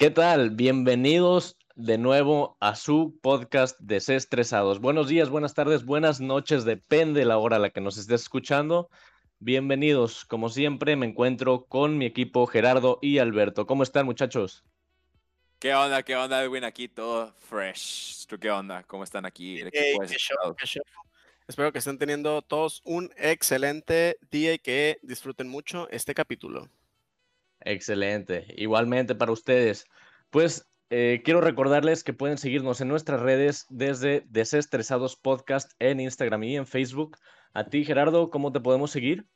¿Qué tal? Bienvenidos de nuevo a su podcast Desestresados. Buenos días, buenas tardes, buenas noches, depende la hora a la que nos estés escuchando. Bienvenidos, como siempre me encuentro con mi equipo Gerardo y Alberto. ¿Cómo están muchachos? ¿Qué onda? ¿Qué onda, Edwin? Aquí todo fresh. ¿Tú qué onda? ¿Cómo están aquí? Espero que estén teniendo todos un excelente día y que disfruten mucho este capítulo. Excelente. Igualmente para ustedes. Pues eh, quiero recordarles que pueden seguirnos en nuestras redes desde Desestresados Podcast en Instagram y en Facebook. A ti, Gerardo, ¿cómo te podemos seguir?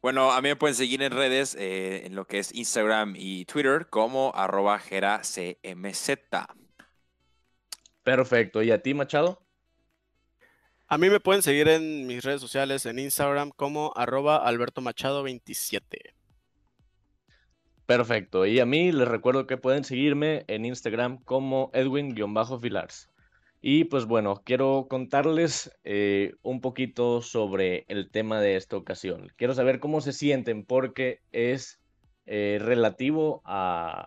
Bueno, a mí me pueden seguir en redes, eh, en lo que es Instagram y Twitter, como arroba geracmz. Perfecto. ¿Y a ti, Machado? A mí me pueden seguir en mis redes sociales, en Instagram, como arroba Alberto Machado 27. Perfecto. Y a mí les recuerdo que pueden seguirme en Instagram como Edwin-Filars. Y pues bueno, quiero contarles eh, un poquito sobre el tema de esta ocasión. Quiero saber cómo se sienten porque es eh, relativo a,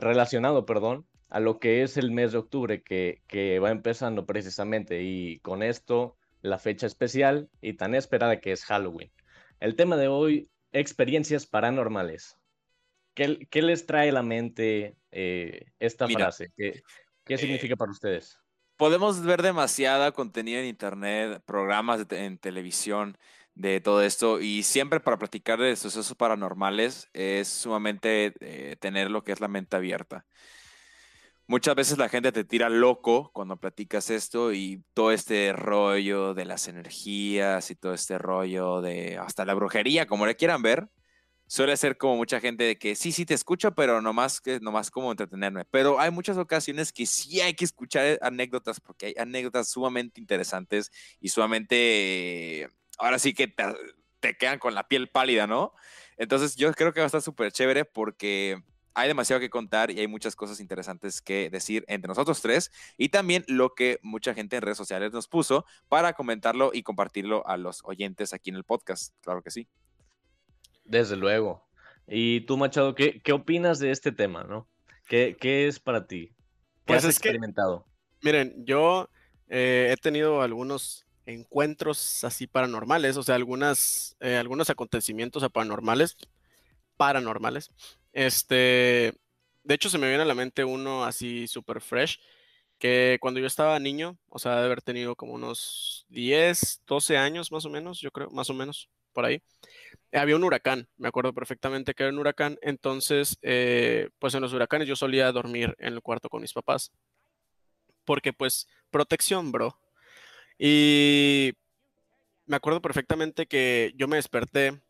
relacionado, perdón, a lo que es el mes de octubre que, que va empezando precisamente y con esto la fecha especial y tan esperada que es Halloween. El tema de hoy, experiencias paranormales. ¿Qué, qué les trae a la mente eh, esta frase? ¿Qué, qué eh, significa para ustedes? Podemos ver demasiada contenido en internet, programas en televisión de todo esto y siempre para platicar de sucesos paranormales es sumamente eh, tener lo que es la mente abierta. Muchas veces la gente te tira loco cuando platicas esto y todo este rollo de las energías y todo este rollo de hasta la brujería, como le quieran ver, suele ser como mucha gente de que sí, sí te escucho, pero nomás, que, nomás como entretenerme. Pero hay muchas ocasiones que sí hay que escuchar anécdotas porque hay anécdotas sumamente interesantes y sumamente, ahora sí que te, quedan con la piel pálida, ¿no? Entonces yo creo que va a estar súper chévere porque hay demasiado que contar y hay muchas cosas interesantes que decir entre nosotros tres y también lo que mucha gente en redes sociales nos puso para comentarlo y compartirlo a los oyentes aquí en el podcast. Claro que sí. Desde luego. Y tú, Machado, ¿qué, qué opinas de este tema, no? ¿Qué, qué es para ti? ¿Qué pues has experimentado? miren, yo eh, he tenido algunos encuentros así paranormales, o sea, algunas, eh, algunos acontecimientos paranormales, paranormales. Este, de hecho, se me viene a la mente uno así súper fresh, que cuando yo estaba niño, o sea, de haber tenido como unos 10, 12 años más o menos, yo creo, más o menos, por ahí había un huracán, me acuerdo perfectamente que era un huracán, entonces, eh, pues en los huracanes yo solía dormir en el cuarto con mis papás, porque pues protección, bro. Y me acuerdo perfectamente que yo me desperté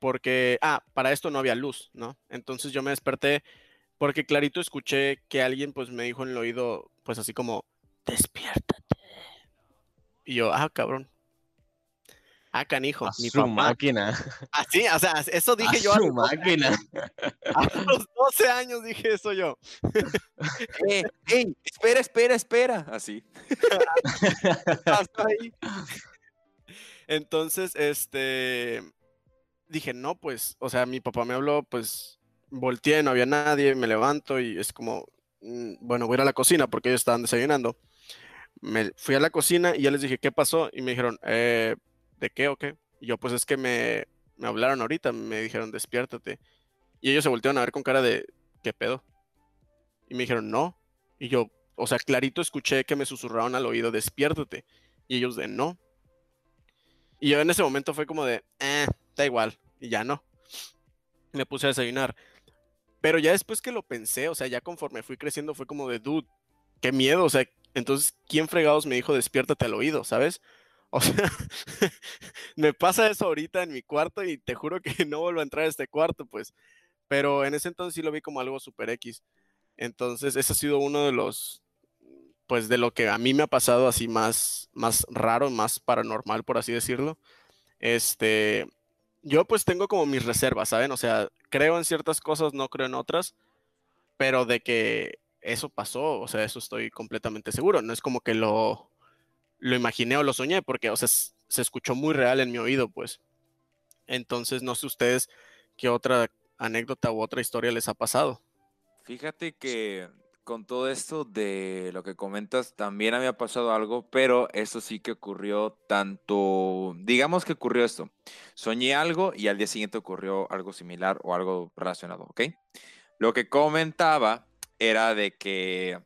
porque, ah, para esto no había luz, ¿no? Entonces yo me desperté porque clarito escuché que alguien pues me dijo en el oído, pues así como, despiértate. Y yo, ah, cabrón, Ah, canijo. A mi su máquina. Así, ah, o sea, eso dije yo. A su máquina. A los 12 años dije eso yo. eh, espera, espera, espera. Así. Hasta ahí. Entonces, este. Dije, no, pues, o sea, mi papá me habló, pues, volteé, no había nadie, me levanto y es como, mm, bueno, voy a ir a la cocina porque ellos estaban desayunando. Me fui a la cocina y ya les dije, ¿qué pasó? Y me dijeron, eh, ¿de qué o qué? Y yo, pues es que me, me hablaron ahorita, me dijeron, despiértate. Y ellos se voltearon a ver con cara de, ¿qué pedo? Y me dijeron, no. Y yo, o sea, clarito escuché que me susurraron al oído, despiértate. Y ellos de, no. Y yo en ese momento fue como de, eh, da igual. Y ya no. Me puse a desayunar. Pero ya después que lo pensé, o sea, ya conforme fui creciendo, fue como de, dude, qué miedo. O sea, entonces, ¿quién fregados me dijo despiértate al oído, sabes? O sea, me pasa eso ahorita en mi cuarto y te juro que no vuelvo a entrar a este cuarto, pues. Pero en ese entonces sí lo vi como algo super X. Entonces, ese ha sido uno de los, pues de lo que a mí me ha pasado así más, más raro, más paranormal, por así decirlo. Este, yo pues tengo como mis reservas, ¿saben? O sea, creo en ciertas cosas, no creo en otras, pero de que eso pasó, o sea, eso estoy completamente seguro. No es como que lo, lo imaginé o lo soñé, porque, o sea, se escuchó muy real en mi oído, pues. Entonces, no sé ustedes qué otra anécdota u otra historia les ha pasado. Fíjate que con todo esto de lo que comentas, también había pasado algo, pero eso sí que ocurrió tanto, digamos que ocurrió esto. Soñé algo y al día siguiente ocurrió algo similar o algo relacionado, ¿ok? Lo que comentaba era de que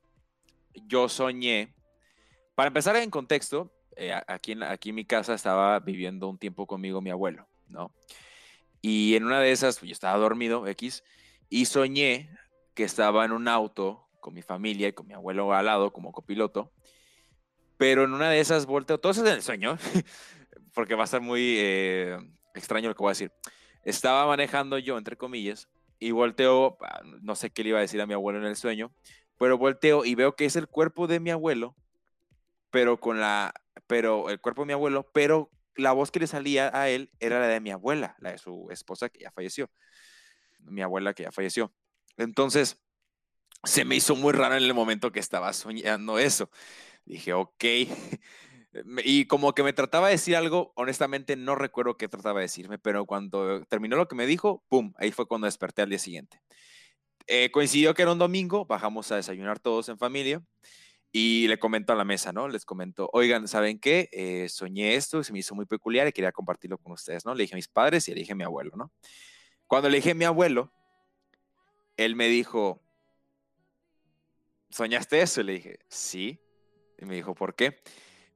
yo soñé, para empezar en contexto, eh, aquí, en, aquí en mi casa estaba viviendo un tiempo conmigo mi abuelo, ¿no? Y en una de esas, yo estaba dormido, X, y soñé que estaba en un auto con mi familia y con mi abuelo al lado como copiloto, pero en una de esas volteo, todo eso es en el sueño, porque va a ser muy eh, extraño lo que voy a decir. Estaba manejando yo, entre comillas, y volteo, ah, no sé qué le iba a decir a mi abuelo en el sueño, pero volteo y veo que es el cuerpo de mi abuelo, pero con la, pero el cuerpo de mi abuelo, pero la voz que le salía a él era la de mi abuela, la de su esposa que ya falleció, mi abuela que ya falleció. Entonces, se me hizo muy raro en el momento que estaba soñando eso. Dije, ok. Y como que me trataba de decir algo, honestamente no recuerdo qué trataba de decirme, pero cuando terminó lo que me dijo, ¡pum! Ahí fue cuando desperté al día siguiente. Eh, coincidió que era un domingo, bajamos a desayunar todos en familia y le comento a la mesa, ¿no? Les comento, oigan, ¿saben qué? Eh, soñé esto, se me hizo muy peculiar y quería compartirlo con ustedes, ¿no? Le dije a mis padres y le dije a mi abuelo, ¿no? Cuando le dije a mi abuelo, él me dijo, ¿soñaste eso? Y le dije, sí. Y me dijo, ¿por qué?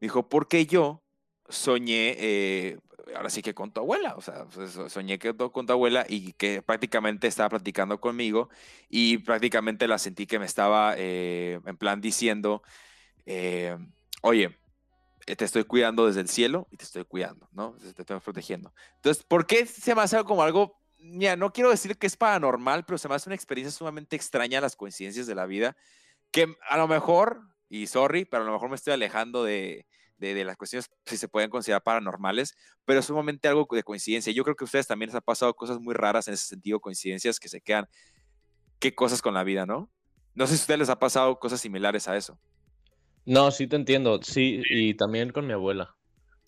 Me dijo, porque yo soñé, eh, ahora sí que con tu abuela, o sea, soñé que con tu abuela y que prácticamente estaba platicando conmigo y prácticamente la sentí que me estaba eh, en plan diciendo, eh, oye, te estoy cuidando desde el cielo y te estoy cuidando, ¿no? Te estoy protegiendo. Entonces, ¿por qué se me hace como algo, ya no quiero decir que es paranormal, pero se me hace una experiencia sumamente extraña las coincidencias de la vida, que a lo mejor, y sorry, pero a lo mejor me estoy alejando de, de, las cuestiones si se pueden considerar paranormales, pero es sumamente algo de coincidencia. Yo creo que a ustedes también les ha pasado cosas muy raras en ese sentido, coincidencias que se quedan, qué cosas con la vida, ¿no? No sé si a ustedes les ha pasado cosas similares a eso. No, sí te entiendo, sí, y también con mi abuela.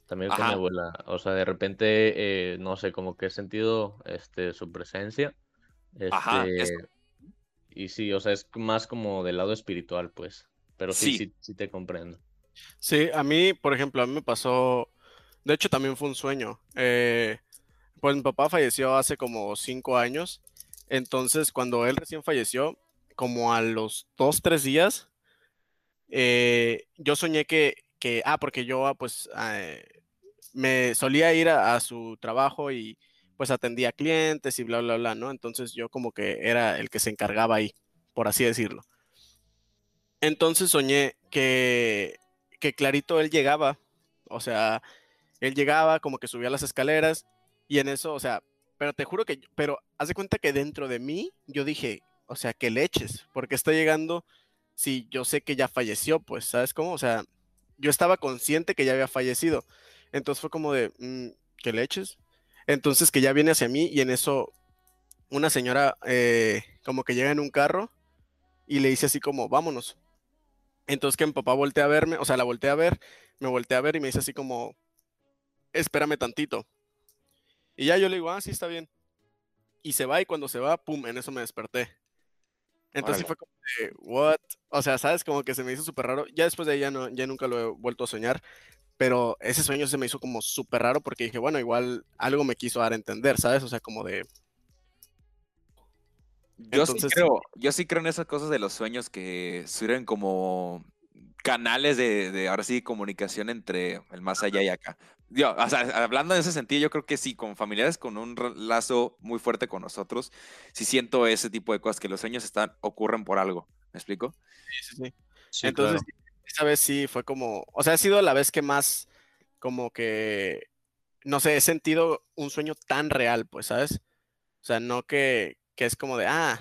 También con mi abuela. O sea, de repente, eh, no sé, como que he sentido este, su presencia. Ajá. Este, y sí, o sea, es más como del lado espiritual, pues. Pero sí, sí, sí te comprendo. Sí, a mí, por ejemplo, a mí me pasó, de hecho también fue un sueño. Eh, pues mi papá falleció hace como cinco años, entonces cuando él recién falleció, como a los dos, tres días, eh, yo soñé que, que, ah, porque yo ah, pues eh, me solía ir a, a, su trabajo y pues atendía clientes y bla, bla, bla, ¿no? Entonces yo como que era el que se encargaba ahí, por así decirlo. Entonces soñé que que clarito él llegaba, o sea, él llegaba como que subía las escaleras y en eso, o sea, pero te juro que, pero haz de cuenta que dentro de mí yo dije, o sea, que leches, porque está llegando si yo sé que ya falleció, pues, ¿sabes cómo? O sea, yo estaba consciente que ya había fallecido. Entonces fue como de, mm, ¿qué leches? Entonces que ya viene hacia mí y en eso una señora eh, como que llega en un carro y le dice así como, vámonos. Entonces que mi papá voltea a verme, o sea, la voltea a ver, me voltea a ver y me dice así como, espérame tantito. Y ya yo le digo, ah, sí, está bien. Y se va y cuando se va, pum, en eso me desperté. Entonces fue como de, what? O sea, ¿sabes? Como que se me hizo súper raro. Ya después de ahí ya, no, ya nunca lo he vuelto a soñar. Pero ese sueño se me hizo como súper raro porque dije, bueno, igual algo me quiso dar a entender, ¿sabes? O sea, como de... Yo, sí creo, yo sí creo en esas cosas de los sueños que sirven como canales de, ahora sí, comunicación entre el más allá y acá. Yo, o sea, hablando en ese sentido, yo creo que sí, con familiares con un lazo muy fuerte con nosotros, sí siento ese tipo de cosas, que los sueños están, ocurren por algo. ¿Me explico? Sí, sí, sí. Entonces, esa vez sí fue como, o sea, ha sido la vez que más, como que, no sé, he sentido un sueño tan real, pues, ¿sabes? O sea, no que, que es como de, ah,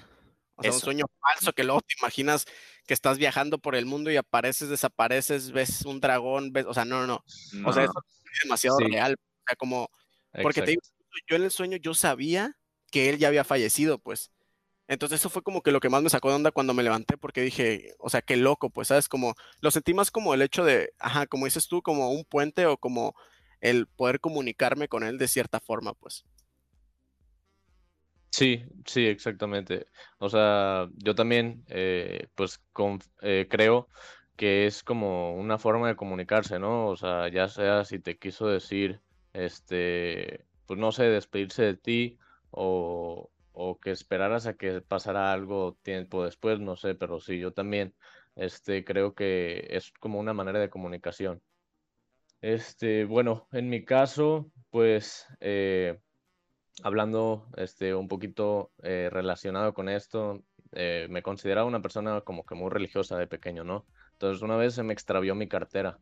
o sea, un sueño falso que luego te imaginas que estás viajando por el mundo y apareces, desapareces, ves un dragón, ves, o sea, no, no, no. O sea, eso es demasiado real. O sea, como, porque te digo, yo en el sueño yo sabía que él ya había fallecido, pues. Entonces eso fue como que lo que más me sacó de onda cuando me levanté, porque dije, o sea, qué loco, pues, ¿sabes? Como, lo sentí más como el hecho de, ajá, como dices tú, como un puente o como el poder comunicarme con él de cierta forma, pues. Sí, sí, exactamente. O sea, yo también, eh, pues, eh, creo que es como una forma de comunicarse, ¿no? O sea, ya sea si te quiso decir, este, pues no sé, despedirse de ti o, o que esperaras a que pasara algo tiempo después, no sé, pero sí, yo también, este, creo que es como una manera de comunicación. Este, bueno, en mi caso, pues, eh, hablando este, un poquito eh, relacionado con esto, eh, me consideraba una persona como que muy religiosa de pequeño, ¿no? Entonces una vez se me extravió mi cartera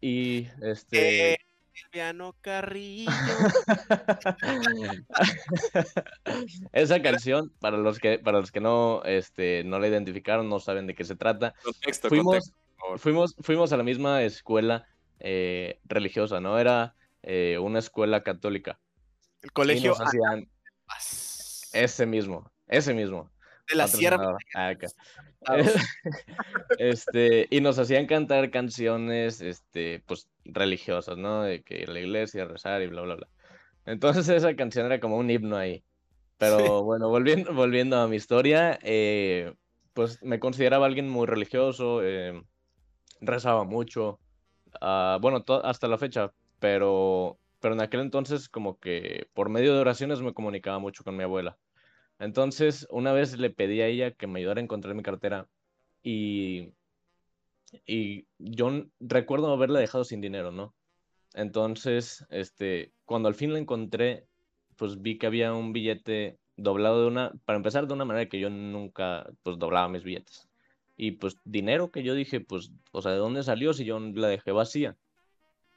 y este... Silviano Carrillo. Esa canción, para los que, para los que no, este, no la identificaron, no saben de qué se trata. fuimos, fuimos, fuimos a la misma escuela eh, religiosa, ¿no? Era una escuela católica. El colegio. Ese mismo, ese mismo. De la sierra. este, y nos hacían cantar canciones, este, pues, religiosas, ¿no? De que la iglesia, rezar y bla, bla, bla. Entonces esa canción era como un himno ahí. Pero bueno, volviendo, volviendo a mi historia, eh, pues me consideraba alguien muy religioso, eh, rezaba mucho, ah, bueno, hasta la fecha, pero pero en aquel entonces como que por medio de oraciones me comunicaba mucho con mi abuela. Entonces, una vez le pedí a ella que me ayudara a encontrar mi cartera y, y yo recuerdo haberla dejado sin dinero, ¿no? Entonces, este, cuando al fin la encontré, pues vi que había un billete doblado de una, para empezar, de una manera que yo nunca, pues, doblaba mis billetes. Y pues dinero que yo dije, pues, o sea, ¿de dónde salió si yo la dejé vacía?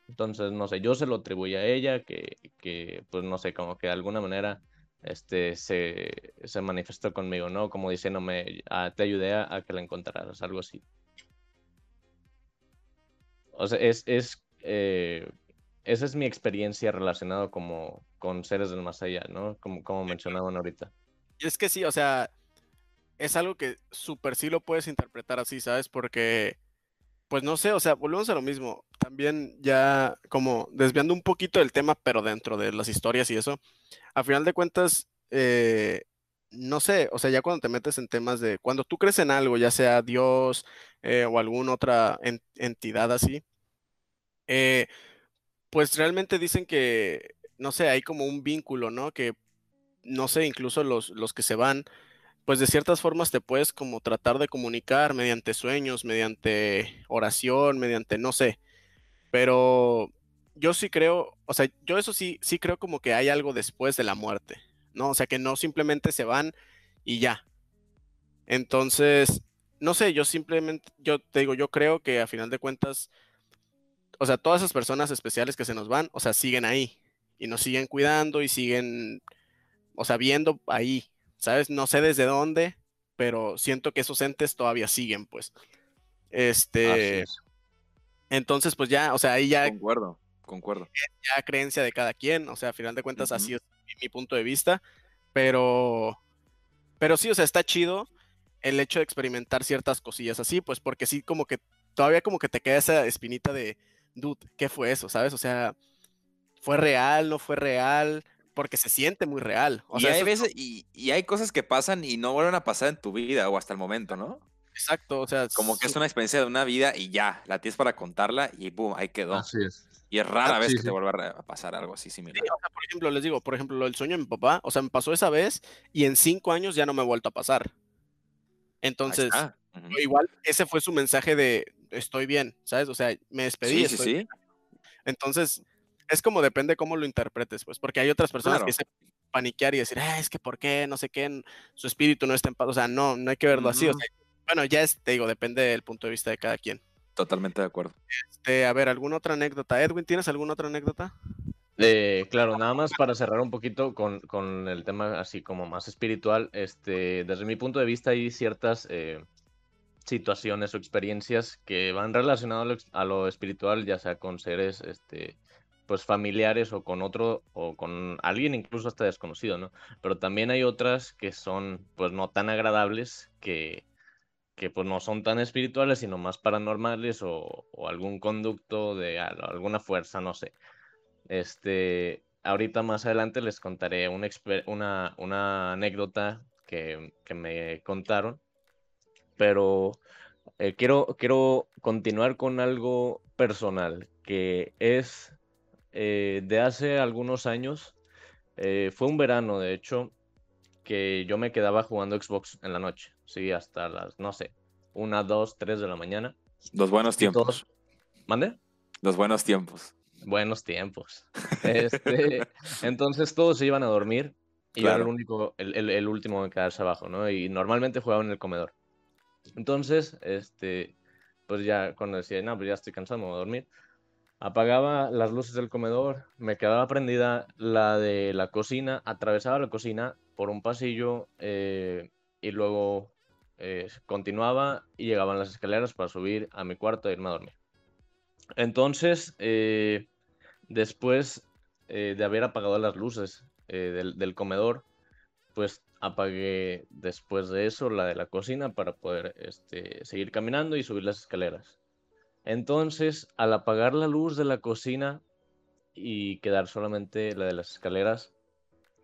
Entonces, no sé, yo se lo atribuyo a ella, que, que pues no sé, como que de alguna manera este, se, se manifestó conmigo, ¿no? Como diciéndome, ah, te ayudé a, que la encontraras, algo así. O sea, es, es eh, esa es mi experiencia relacionada como con seres del más allá, ¿no? Como, como mencionaban ahorita. Y es que sí, o sea, es algo que súper sí lo puedes interpretar así, ¿sabes? Porque pues no sé, o sea, volvemos a lo mismo. También ya como desviando un poquito del tema, pero dentro de las historias y eso, a final de cuentas, eh, no sé, o sea, ya cuando te metes en temas de, cuando tú crees en algo, ya sea Dios eh, o alguna otra entidad así, eh, pues realmente dicen que, no sé, hay como un vínculo, ¿no? Que, no sé, incluso los, los que se van, pues de ciertas formas te puedes como tratar de comunicar mediante sueños, mediante oración, mediante no sé. Pero yo sí creo, o sea, yo eso sí, sí creo como que hay algo después de la muerte, ¿no? O sea, que no simplemente se van y ya. Entonces, no sé, yo simplemente, yo te digo, yo creo que a final de cuentas, o sea, todas esas personas especiales que se nos van, o sea, siguen ahí y nos siguen cuidando y siguen, o sea, viendo ahí, ¿sabes? No sé desde dónde, pero siento que esos entes todavía siguen, pues. Este. Entonces, pues ya, o sea, ahí ya. Concuerdo, concuerdo. Ya creencia de cada quien, o sea, a final de cuentas, así es mi punto de vista, pero. Pero sí, o sea, está chido el hecho de experimentar ciertas cosillas así, pues porque sí, como que todavía como que te queda esa espinita de, dude, ¿qué fue eso? ¿Sabes? O sea, ¿fue real? ¿No fue real? Porque se siente muy real. y, hay veces, y, hay cosas que pasan y no vuelven a pasar en tu vida o hasta el momento, ¿no? Exacto, o sea. Como que es una experiencia de una vida y ya, la tienes para contarla y boom, ahí quedó. Así es. Y es rara vez que te vuelva a pasar algo así similar. por ejemplo, les digo, por ejemplo, el sueño de mi papá, o sea, me pasó esa vez y en cinco años ya no me ha vuelto a pasar. Entonces, igual ese fue su mensaje de estoy bien, ¿sabes? O sea, me despedí. Sí, sí, sí. Entonces, es como depende cómo lo interpretes, pues, porque hay otras personas que se paniquear y decir, ah, es que por qué, no sé qué, su espíritu no está en paz, o sea, no, no hay que verlo así, bueno, ya es, te digo, depende del punto de vista de cada quien. Totalmente de acuerdo. Este, a ver, ¿alguna otra anécdota? Edwin, ¿tienes alguna otra anécdota? Eh, claro, nada más para cerrar un poquito con, con, el tema así como más espiritual, este, desde mi punto de vista hay ciertas eh, situaciones o experiencias que van relacionadas a lo, espiritual, ya sea con seres este, pues familiares o con otro o con alguien incluso hasta desconocido, ¿no? Pero también hay otras que son pues no tan agradables que, que pues no son tan espirituales sino más paranormales o, algún conducto de alguna fuerza, no sé. Este, ahorita más adelante les contaré una, una, una anécdota que, me contaron, pero eh, quiero, quiero continuar con algo personal, que es eh, de hace algunos años, eh, fue un verano, de hecho, que yo me quedaba jugando Xbox en la noche, sí, hasta las, no sé, una, dos, tres de la mañana. Los buenos tiempos. ¿Mande? Los buenos tiempos. Buenos tiempos. Este, entonces todos se iban a dormir y yo era el único, el, el, último en quedarse abajo, ¿no? Y normalmente jugaba en el comedor. Entonces, este, pues ya cuando decía, no, pues ya estoy cansado, me voy a dormir, apagaba las luces del comedor, me quedaba prendida la de la cocina, atravesaba la cocina por un pasillo eh, y luego eh, continuaba y llegaban las escaleras para subir a mi cuarto e irme a dormir. Entonces, eh, después de haber apagado las luces del, comedor, pues apagué después de eso la de la cocina para poder este, seguir caminando y subir las escaleras. Entonces, al apagar la luz de la cocina y quedar solamente la de las escaleras,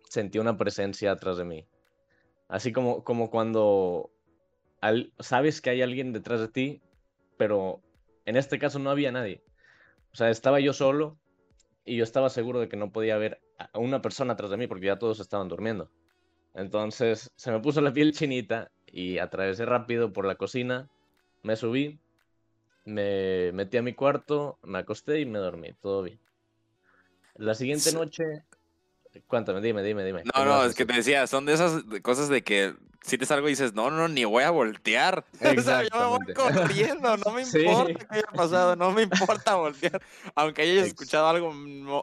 sentí una presencia atrás de mí. Así como, como cuando sabes que hay alguien detrás de ti, pero en este caso no había nadie. O sea, estaba yo solo y yo estaba seguro de que no podía haber una persona atrás de mí porque ya todos estaban durmiendo. Entonces se me puso la piel chinita y atravesé rápido por la cocina, me subí, me metí a mi cuarto, me acosté y me dormí, todo bien. La siguiente noche Cuéntame, dime, dime, dime. No, no, es que te decía, son de esas cosas de que si te salgo y dices, no, no, ni voy a voltear. O sea, yo me voy corriendo, no me importa qué haya pasado, no me importa voltear. Aunque hayas escuchado algo,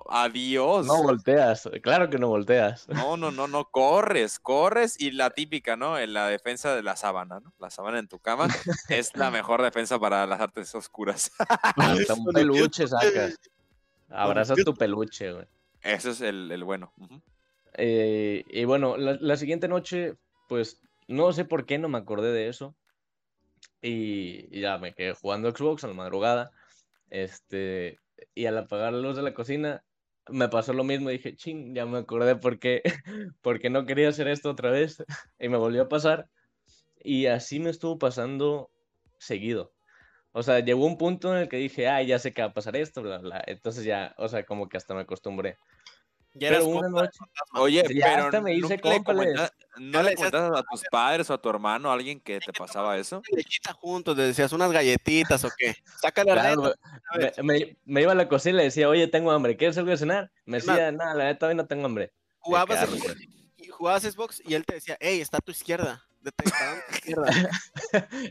adiós. No volteas, claro que no volteas. No, no, no, no, corres, corres y la típica, ¿no? En la defensa de la sábana, ¿no? La sábana en tu cama es la mejor defensa para las artes oscuras. Hasta un peluche sacas. Abrazas tu peluche, güey. Ese es el, bueno. Eh, y bueno, la, siguiente noche, pues no sé por qué no me acordé de eso. Y, ya me quedé jugando Xbox a la madrugada. Este, y al apagar la luz de la cocina, me pasó lo mismo. Dije, ching, ya me acordé por qué, porque no quería hacer esto otra vez. Y me volvió a pasar. Y así me estuvo pasando seguido. O sea, llegó un punto en el que dije, ah, ya sé que va a pasar esto, bla, bla. Entonces ya, o sea, como que hasta me acostumbré. Pero una noche. Oye, pero hasta me hice compa, ¿No le contaste a tus padres o a tu hermano, a alguien que te pasaba eso? Juntos, le decías unas galletitas o qué. Sácale claro, me, me, iba a la cocina y le decía, oye, tengo hambre, ¿quieres algo de cenar? Me decía, nada, la neta, hoy no tengo hambre. Jugabas, jugabas Xbox y él te decía, hey, está a tu izquierda.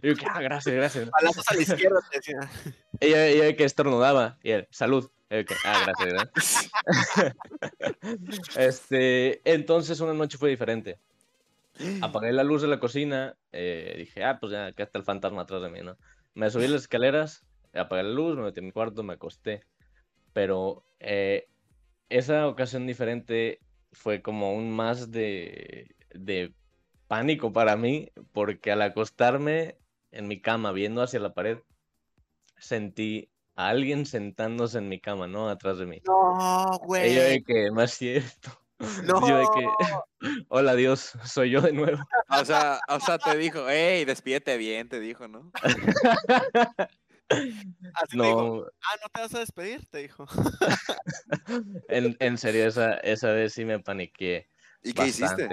y yo, ah, gracias, gracias. Palazos a la izquierda, te decía. Ella, ella que estornudaba, y él, salud. Ah, gracias, este, entonces una noche fue diferente. Apagué la luz de la cocina, eh, dije, ah, pues ya, que está el fantasma atrás de mí, ¿no? Me subí las escaleras, apagué la luz, me metí en mi cuarto, me acosté. Pero eh, esa ocasión diferente fue como un más de, de pánico para mí, porque al acostarme en mi cama viendo hacia la pared, sentí a alguien sentándose en mi cama, ¿no? Atrás de mí. No, güey. Y yo de que, es cierto. No. Yo de que, hola Dios, soy yo de nuevo. O sea, o sea, te dijo, hey, despídete bien, te dijo, ¿no? Así no. Dijo, ah, ¿no te vas a despedir? Te dijo. en, en serio, esa, esa vez sí me paniqué. ¿Y qué hiciste?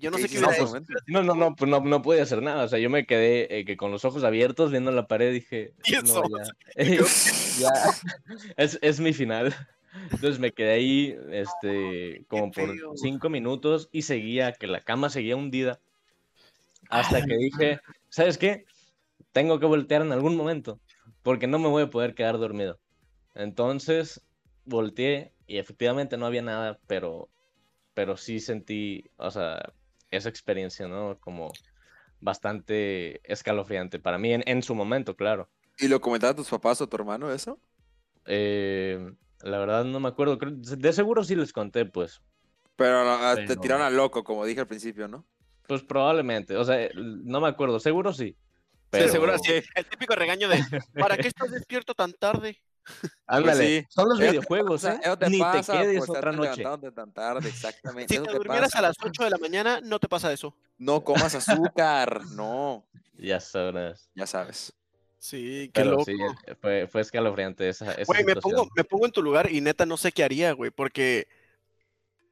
Yo no sé qué no, pues, no, no, no, pues no, no pude hacer nada. O sea, yo me quedé eh, que con los ojos abiertos viendo la pared dije, no, ya, Es, es, mi final. Entonces me quedé ahí este, como por cinco minutos y seguía, que la cama seguía hundida. Hasta que dije, ¿sabes qué? Tengo que voltear en algún momento, porque no me voy a poder quedar dormido. Entonces volteé y efectivamente no había nada, pero pero sí sentí, o sea, esa experiencia, ¿no? Como bastante escalofriante para mí en, su momento, claro. ¿Y lo comentaron tus papás o tu hermano eso? Eh, la verdad no me acuerdo, de seguro sí les conté, pues. Pero, ah, te tiraron a loco, como dije al principio, ¿no? Pues probablemente, o sea, no me acuerdo, seguro sí. Pero... Sí, seguro sí. El típico regaño de, ¿para qué estás despierto tan tarde? Ándale, sí. son los te videojuegos, pasa- ¿eh? te Ni pasa te quedes por otra noche. levantándote tan tarde, exactamente. Si eso te te durmieras pasa. a las 8 de la mañana, no te pasa eso. No comas azúcar, no, Ya sabrás. ya sabes. Sí, qué Pero loco. sí, fue, fue escalofriante esa, esa Güey, me situación. pongo, me pongo en tu lugar y neta no sé qué haría, güey, porque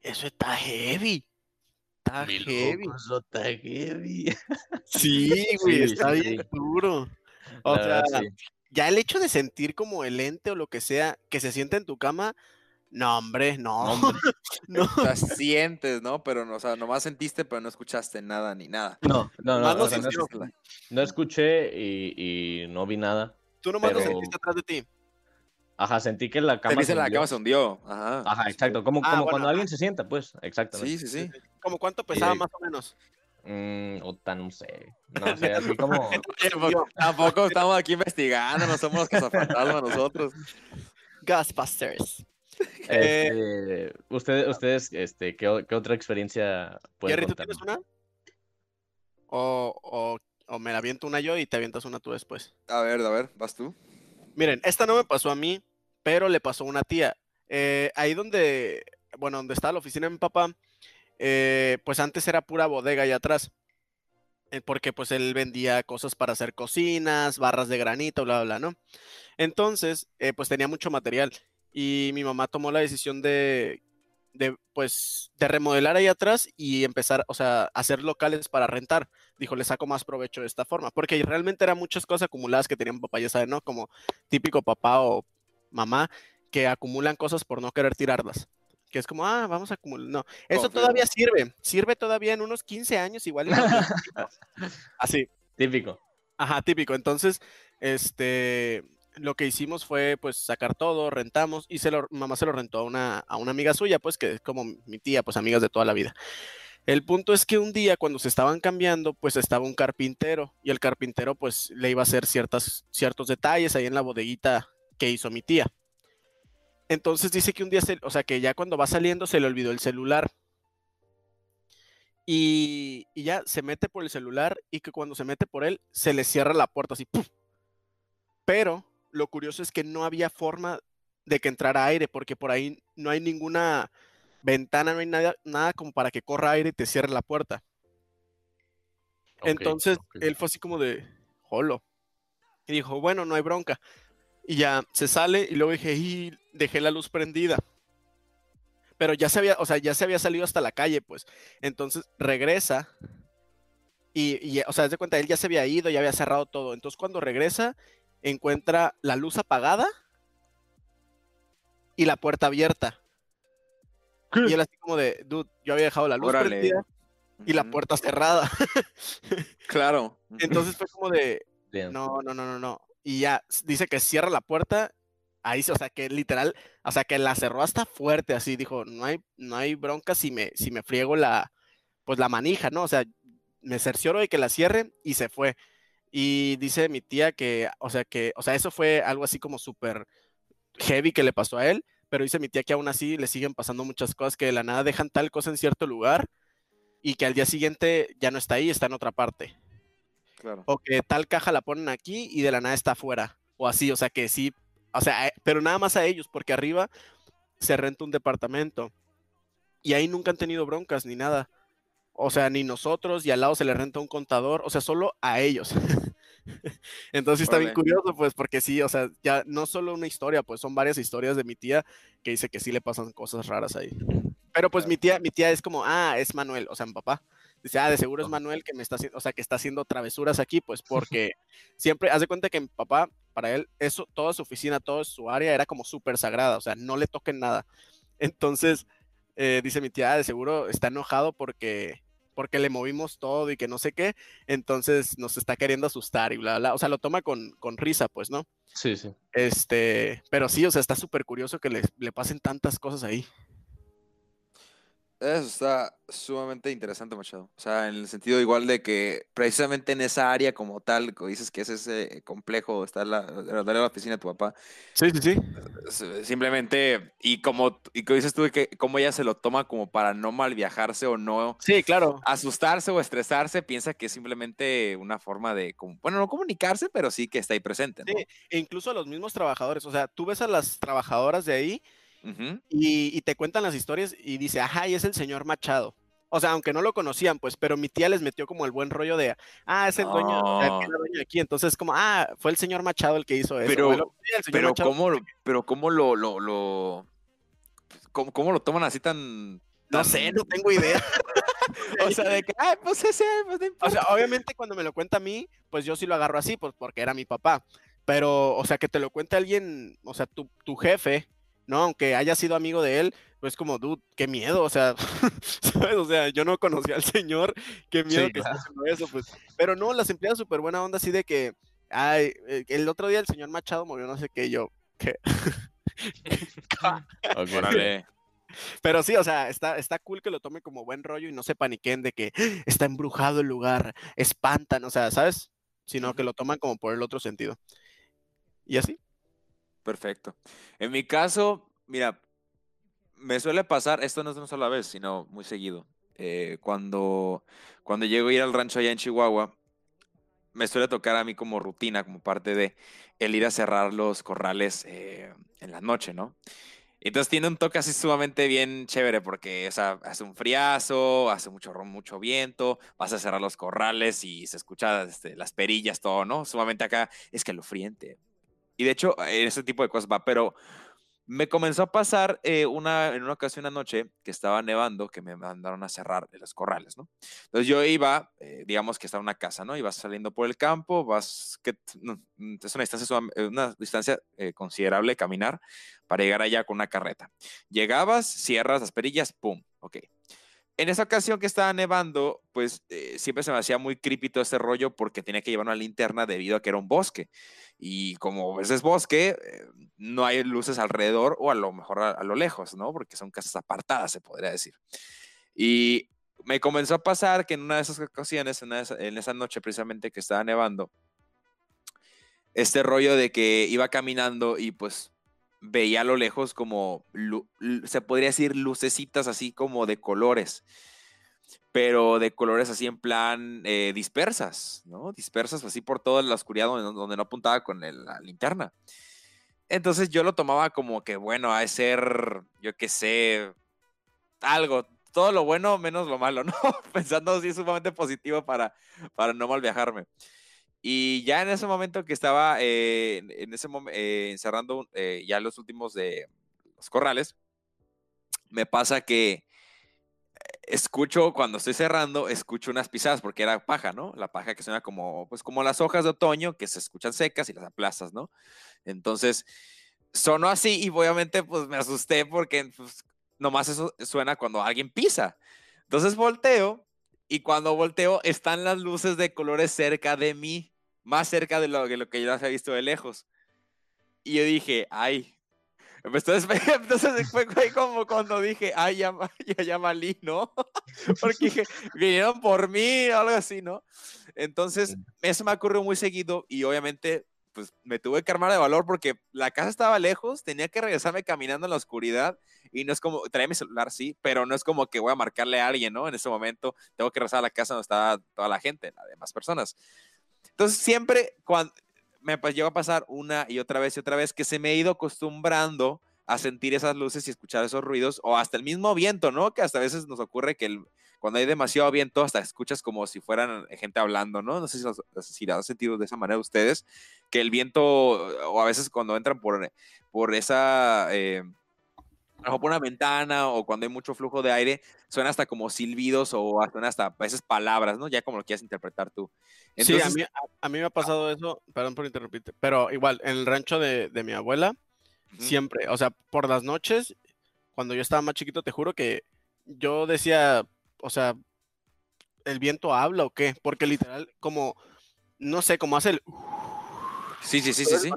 eso está heavy. Está Mi heavy. loco, eso está heavy. Sí, güey, Sí, está sí, bien duro. O La sea, verdad, sí. Ya el hecho de sentir como el ente o lo que sea que se sienta en tu cama, no, hombre, no. No, hombre. no. O sea, sientes, ¿no? Pero, no, o sea, nomás sentiste, pero no escuchaste nada ni nada. No, no, no, Más lo o sea, no, no escuché y, y no vi nada. Tú nomás lo Pero- sentiste atrás de ti. Ajá, sentí que la cama se la hundió. cama se hundió. Ajá. Ajá, exacto. Como, Ah, como bueno, cuando ajá. alguien se sienta, pues. Exactamente. Sí, sí, sí. ¿Como cuánto pesaba más o menos? Mm, o tan, no sé. No sé, así como. Tampoco, tampoco estamos aquí investigando, no somos los cazafantasmas nosotros. Ghostbusters. Eh, Este, ustedes, ustedes, este, ¿qué, qué otra experiencia pueden Jerry, ¿tú tienes una? O, o, o me la aviento una yo y te avientas una tú después. A ver, a ver, ¿vas tú? Miren, esta no me pasó a mí, pero le pasó a una tía. Eh, ahí donde, bueno, donde estaba la oficina de mi papá, eh, pues antes era pura bodega ahí atrás. eh, porque pues él vendía cosas para hacer cocinas, barras de granito, bla, bla, bla, ¿no? Entonces, eh, pues tenía mucho material. Y mi mamá tomó la decisión de, de, pues, de remodelar ahí atrás y empezar, o sea, hacer locales para rentar. Dijo, le saco más provecho de esta forma. Porque realmente eran muchas cosas acumuladas que tenían papá, ya saben, ¿no? Como típico papá o mamá que acumulan cosas por no querer tirarlas. Que es como, ah, vamos a acumular. No, eso todavía sirve. Sirve todavía en unos 15 años, igual. Así. Típico. Ajá, típico. Entonces, este, lo que hicimos fue, pues, sacar todo, rentamos, y se lo, mamá se lo rentó a una, a una amiga suya, pues, que es como mi tía, pues, amigas de toda la vida. El punto es que un día, cuando se estaban cambiando, pues, estaba un carpintero, y el carpintero, pues, le iba a hacer ciertas, ciertos detalles ahí en la bodeguita que hizo mi tía. Entonces dice que un día, se, o sea, que ya cuando va saliendo se le olvidó el celular. Y, y ya se mete por el celular y que cuando se mete por él se le cierra la puerta así. ¡puf! Pero lo curioso es que no había forma de que entrara aire porque por ahí no hay ninguna ventana, no hay nada, nada como para que corra aire y te cierre la puerta. Entonces él fue así como de, jolo. Y dijo, bueno, no hay bronca. Y ya se sale y luego dije, y dejé la luz prendida. Pero ya se había, o sea, ya se había salido hasta la calle, pues. Entonces regresa y, y, o sea, de cuenta, él ya se había ido, ya había cerrado todo. Entonces cuando regresa, encuentra la luz apagada y la puerta abierta. Y él así como de, dude, yo había dejado la luz Órale. prendida y la puerta cerrada. Claro. Entonces fue como de, Bien. no, no, no, no, no. Y ya dice que cierra la puerta. Ahí, o sea, que literal, o sea, que la cerró hasta fuerte, así dijo, no hay, no hay bronca si me, si me friego la, pues la manija, ¿no? O sea, me cercioro de que la cierre y se fue. Y dice mi tía que, o sea, que, o sea, eso fue algo así como súper heavy que le pasó a él, pero dice mi tía que aún así le siguen pasando muchas cosas, que de la nada dejan tal cosa en cierto lugar y que al día siguiente ya no está ahí, está en otra parte Claro. o que tal caja la ponen aquí y de la nada está afuera, o así, o sea que sí, o sea, eh, pero nada más a ellos, porque arriba se renta un departamento y ahí nunca han tenido broncas ni nada, o sea, ni nosotros y al lado se le renta un contador, o sea, solo a ellos. Entonces está bien curioso, pues, porque sí, o sea, ya no solo una historia, pues son varias historias de mi tía que dice que sí le pasan cosas raras ahí. Pero pues mi tía, mi tía es como, ah, es Manuel, o sea, mi papá. Dice, ah, de seguro es. Manuel que me está haciendo, o sea, que está haciendo travesuras aquí, pues porque siempre, haz de cuenta que mi papá, para él, eso, toda su oficina, toda su área era como súper sagrada, o sea, no le toquen nada. Entonces, eh, dice mi tía, "Ah, de seguro está enojado porque, porque le movimos todo y que no sé qué, entonces nos está queriendo asustar y bla, bla, bla. O sea, lo toma con, con risa, pues, ¿no? Sí, sí. Este, pero sí, o sea, está súper curioso que le, le pasen tantas cosas ahí. Eso está sumamente interesante, Machado. O sea, en el sentido igual de que precisamente en esa área como tal, como dices que es ese complejo, está la, la, la oficina de tu papá. Sí, sí, sí. Simplemente, y como, y como dices tú, que como ella se lo toma como para no mal viajarse o no sí, claro. asustarse o estresarse, piensa que es simplemente una forma de, bueno, no comunicarse, pero sí que está ahí presente. ¿no? Sí, e incluso a los mismos trabajadores, o sea, tú ves a las trabajadoras de ahí y, te cuentan las historias y dice, ajá, y es el señor Machado. O sea, aunque no lo conocían, pues, pero mi tía les metió como el buen rollo de, ah, es el dueño, dueño aquí. Entonces, como, ah, fue el señor Machado el que hizo eso. Pero, pero ¿cómo, pero ¿cómo lo, lo, lo ¿cómo, lo toman así tan, No sé, no tengo idea. o sea, de que, ah, pues ese, pues O sea, obviamente cuando me lo cuenta a mí, pues yo sí lo agarro así, pues porque era mi papá. Pero, o sea, que te lo cuente alguien, o sea, tu, tu jefe, ¿no? Aunque haya sido amigo de él, pues como, dude, qué miedo, o sea, O sea, yo no conocía al señor, qué miedo que haciendo eso, pues. Pero no, las empleadas súper buena onda, así de que, ay, eh, el otro día el señor Machado murió, no sé qué, yo, ¿qué? Pero sí, o sea, está, está cool que lo tome como buen rollo y no se paniquen de que está embrujado el lugar, espantan, o sea, ¿sabes? Sino que lo toman como por el otro sentido. Y así. Perfecto. En mi caso, mira, me suele pasar, esto no es una sola vez, sino muy seguido. Eh, cuando, cuando llego a ir al rancho allá en Chihuahua, me suele tocar a mí como rutina, como parte de el ir a cerrar los corrales eh, en la noche, ¿no? Entonces tiene un toque así sumamente bien chévere porque o sea, hace un friazo, hace mucho, mucho viento, vas a cerrar los corrales y se escucha este, las perillas, todo, ¿no? Sumamente acá es que lo friente, y de hecho, ese tipo de cosas va, pero me comenzó a pasar eh, una, en una ocasión anoche que estaba nevando, que me mandaron a cerrar los corrales, ¿no? Entonces yo iba, eh, digamos que estaba en una casa, ¿no? Ibas saliendo por el campo, vas, que mm, es una distancia, eh, una distancia considerable caminar para llegar allá con una carreta. Llegabas, cierras las perillas, ¡pum! Ok. En esa ocasión que estaba nevando, pues siempre se me hacía muy creepy todo este rollo porque tenía que llevar una linterna debido a que era un bosque. Y como ese es bosque, eh, no hay luces alrededor o a lo mejor a, lo lejos, ¿no? Porque son casas apartadas, se podría decir. Y me comenzó a pasar que en una de esas ocasiones, en esa, noche precisamente que estaba nevando, este rollo de que iba caminando y pues veía a lo lejos como, se podría decir, lucecitas así como de colores pero de colores así en plan eh, dispersas, ¿no? Dispersas así por toda la oscuridad donde, no apuntaba con la linterna. Entonces yo lo tomaba como que, bueno, a ser, yo qué sé, algo, todo lo bueno menos lo malo, ¿no? Pensando así sumamente positivo para, para no mal viajarme. Y ya en ese momento que estaba eh, en ese eh, encerrando ya los últimos de los corrales, me pasa que escucho, cuando estoy cerrando, escucho unas pisadas, porque era paja, ¿no? La paja que suena como, pues como las hojas de otoño que se escuchan secas y las aplastas, ¿no? Entonces, sonó así y obviamente pues me asusté porque pues, nomás eso suena cuando alguien pisa. Entonces volteo y cuando volteo están las luces de colores cerca de mí, más cerca de lo, de lo que yo había visto de lejos. Y yo dije, ay, entonces, entonces fue como cuando dije, ay, ya, ya, ya malí, ¿no? Porque dije, vinieron por mí o algo así, ¿no? Entonces, eso me ocurrió muy seguido y obviamente, pues me tuve que armar de valor porque la casa estaba lejos, tenía que regresarme caminando en la oscuridad y no es como, traía mi celular, sí, pero no es como que voy a marcarle a alguien, ¿no? En ese momento tengo que regresar a la casa donde estaba toda la gente, las demás personas. Entonces, siempre cuando me llegó a pasar una y otra vez y otra vez que se me ha ido acostumbrando a sentir esas luces y escuchar esos ruidos, o hasta el mismo viento, ¿no? Que hasta a veces nos ocurre que cuando hay demasiado viento, hasta escuchas como si fueran gente hablando, ¿no? No sé si, si lo han sentido de esa manera ustedes, que el viento, o a veces cuando entran por, por esa... Eh, por una ventana o cuando hay mucho flujo de aire, suena hasta como silbidos o suena hasta a veces palabras, ¿no? Ya como lo quieras interpretar tú. sí, a mí, a, mí, me ha pasado eso, perdón por interrumpirte, pero igual, en el rancho de, de mi abuela, siempre, o sea, por las noches, cuando yo estaba más chiquito, te juro que yo decía, o sea, ¿el viento habla o qué? Porque literal, como, no sé, como hace el... Sí, sí, sí, sí, sí.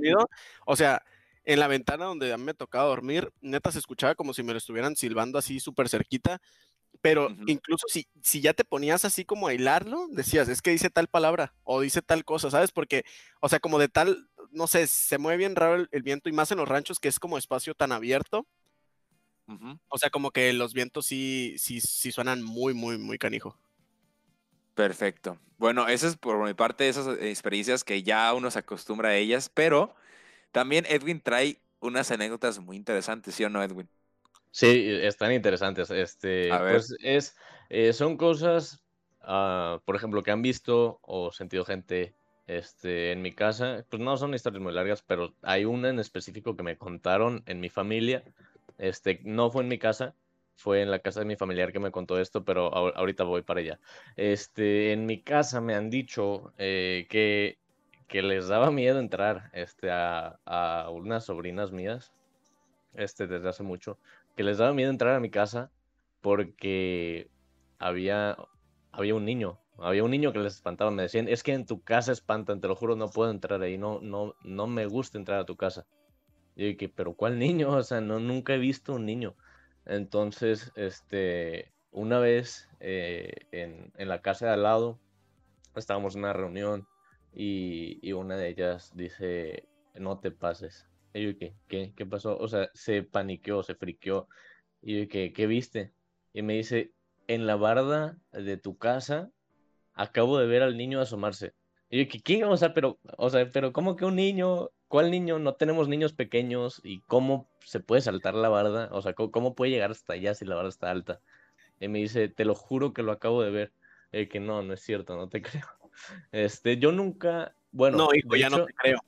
o sea, en la ventana donde a mí me tocaba dormir, neta se escuchaba como si me lo estuvieran silbando así súper cerquita, Pero incluso si, si ya te ponías así como a hilarlo, decías, es que dice tal palabra o dice tal cosa, ¿sabes? Porque, o sea, como de tal, no sé, se mueve bien raro el, el viento y más en los ranchos que es como espacio tan abierto. O sea, como que los vientos sí, sí, sí suenan muy, muy, muy canijo. Perfecto. Bueno, esas es por mi parte esas experiencias que ya uno se acostumbra a ellas, pero también Edwin trae unas anécdotas muy interesantes, ¿sí o no, Edwin? Sí, están interesantes. Este, A ver. pues es, eh, son cosas, ah, por ejemplo, que han visto o sentido gente este, en mi casa. Pues no son historias muy largas, pero hay una en específico que me contaron en mi familia. Este, no fue en mi casa, fue en la casa de mi familiar que me contó esto, pero ahor- ahorita voy para allá. Este, en mi casa me han dicho eh, que, que les daba miedo entrar este, a, a unas sobrinas mías este, desde hace mucho que les daba miedo entrar a mi casa porque había, había un niño, había un niño que les espantaba, me decían, es que en tu casa espantan, te lo juro, no puedo entrar ahí, no, no, no me gusta entrar a tu casa. Y dije, pero ¿cuál niño? O sea, no, nunca he visto un niño. Entonces, este, una vez eh, en, en la casa de al lado, estábamos en una reunión y, y una de ellas dice, no te pases. Y yo, ¿qué? ¿Qué? ¿Qué pasó? O sea, se paniqueó, se friqueó. Y yo, ¿qué? ¿Qué viste? Y me dice, en la barda de tu casa acabo de ver al niño asomarse. Y yo, ¿qué? O sea, pero, o sea, pero ¿cómo que un niño? ¿Cuál niño? No tenemos niños pequeños. ¿Y cómo se puede saltar la barda? O sea, ¿cómo, cómo puede llegar hasta allá si la barda está alta? Y me dice, te lo juro que lo acabo de ver. Y que no, no es cierto, no te creo. Este, yo nunca, bueno, no, hijo, ya no te creo.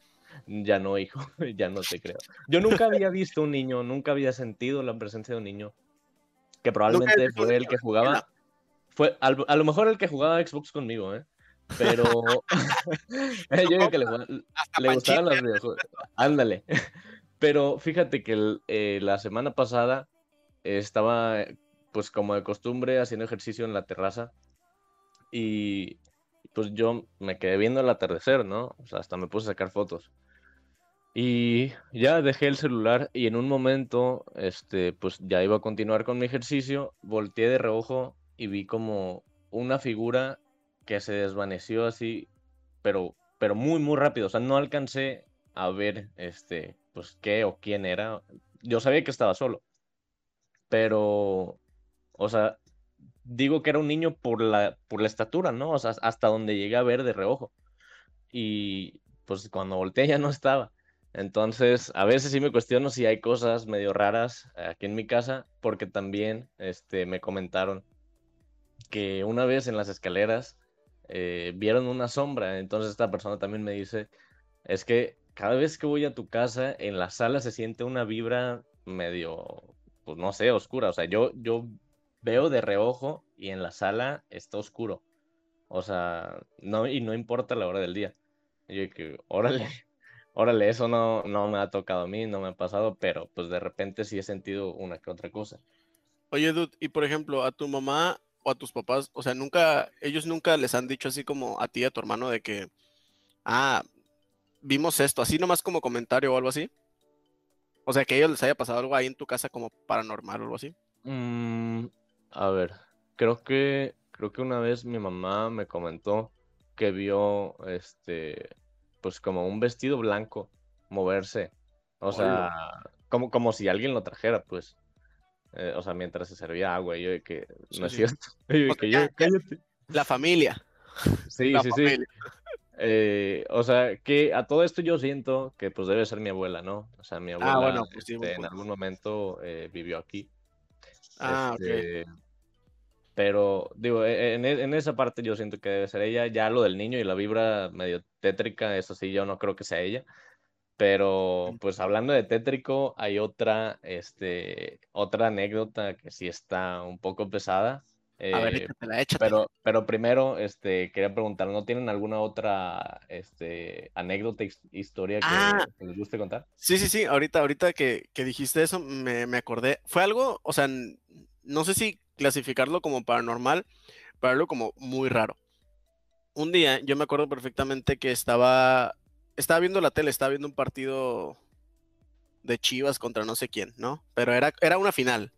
ya no, hijo, ya no te creo. Yo nunca había visto un niño, nunca había sentido la presencia de un niño. Que probablemente fue el que jugaba. Fue al- a lo mejor el que jugaba Xbox conmigo, ¿eh? Pero. yo digo que le, gustaban los videojuegos. Ándale. Pero fíjate que el- eh, la semana pasada estaba, pues como de costumbre, haciendo ejercicio en la terraza. Y pues yo me quedé viendo el atardecer, ¿no? O sea, hasta me puse a sacar fotos. Y ya dejé el celular y en un momento, este, pues ya iba a continuar con mi ejercicio, volteé de reojo y vi como una figura que se desvaneció así, pero, pero muy, muy rápido. O sea, no alcancé a ver, este, pues qué o quién era. Yo sabía que estaba solo, pero, o sea, digo que era un niño por la, por la estatura, ¿no? O sea, hasta donde llegué a ver de reojo. Y pues cuando volteé ya no estaba. Entonces, a veces sí me cuestiono si hay cosas medio raras aquí en mi casa, porque también este, me comentaron que una vez en las escaleras eh, vieron una sombra. Entonces esta persona también me dice, es que cada vez que voy a tu casa, en la sala se siente una vibra medio, pues no sé, oscura. O sea, yo, yo veo de reojo y en la sala está oscuro. O sea, no, y no importa la hora del día. Yo que, órale, órale, eso no, no me ha tocado a mí, no me ha pasado, pero pues de repente sí he sentido una que otra cosa. Oye, Dude, y por ejemplo, a tu mamá o a tus papás, o sea, nunca, ellos nunca les han dicho así como a ti y a tu hermano de que, ah, vimos esto, así nomás como comentario o algo así. O sea, que a ellos les haya pasado algo ahí en tu casa como paranormal o algo así. Mm, a ver, creo que, creo que una vez mi mamá me comentó que vio, este, pues como un vestido blanco moverse. O sea, como, como si alguien lo trajera, pues. Eh, o sea, mientras se servía agua, y yo de que no es cierto. Yo que yo, cállate. La familia. Sí, la sí, sí. Eh, o sea, que a todo esto yo siento que pues debe ser mi abuela, ¿no? O sea, mi abuela Ah, bueno, pues sí, este, en algún momento eh, vivió aquí. Ah, ok. Este, Pero digo, e- en, e- en esa parte yo siento que debe ser ella. Ya lo del niño y la vibra medio tétrica, eso sí, yo no creo que sea ella. Pero pues hablando de tétrico, hay otra, este, otra anécdota que sí está un poco pesada. A ver, eh, échatela, échatela. pero, pero primero, este, quería preguntar, ¿no tienen alguna otra, este, anécdota, his- historia que, Ah. que les guste contar? Sí, sí, sí, ahorita, ahorita que, que dijiste eso, me, me acordé. Fue algo, o sea, no sé si clasificarlo como paranormal, pero algo como muy raro. Un día, yo me acuerdo perfectamente que estaba, estaba viendo la tele, estaba viendo un partido de Chivas contra no sé quién, ¿no? Pero era, era una final.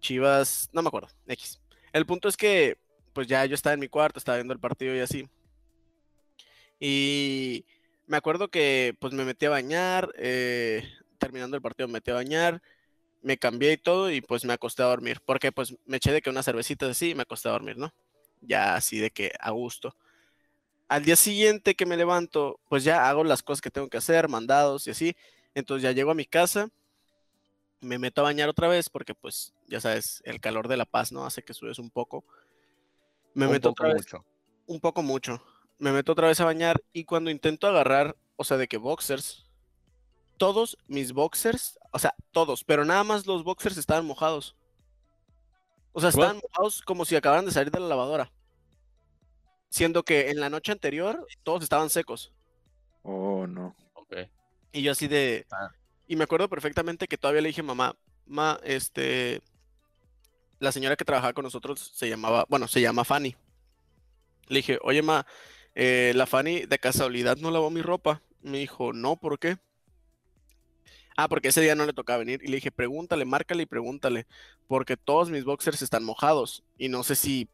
Chivas, no me acuerdo, X. El punto es que, pues ya yo estaba en mi cuarto, estaba viendo el partido y así. Y me acuerdo que pues me metí a bañar, eh, terminando el partido me metí a bañar, me cambié y todo y pues me acosté a dormir, porque pues me eché de que una cervecita así y me acosté a dormir, ¿no? Ya así de que a gusto. Al día siguiente que me levanto, pues ya hago las cosas que tengo que hacer, mandados y así. Entonces ya llego a mi casa, me meto a bañar otra vez porque pues ya sabes, el calor de La Paz, ¿no? Hace que subes un poco. Me Un meto poco otra vez, mucho. un poco mucho. Me meto otra vez a bañar y cuando intento agarrar, o sea, de que boxers, todos mis boxers, o sea, todos, pero nada más los boxers estaban mojados. O sea, estaban mojados como si acabaran de salir de la lavadora. Siendo que en la noche anterior todos estaban secos. Oh, no. Ok. Y yo así de... Ah. Y me acuerdo perfectamente que todavía le dije, mamá, ma, este... La señora que trabajaba con nosotros se llamaba, bueno, se llama Fanny. Le dije, oye, ma, eh, la Fanny de casualidad no lavó mi ropa. Me dijo, no, ¿por qué? Ah, porque ese día no le tocaba venir. Y le dije, pregúntale, márcale y pregúntale. Porque todos mis boxers están mojados. Y no sé si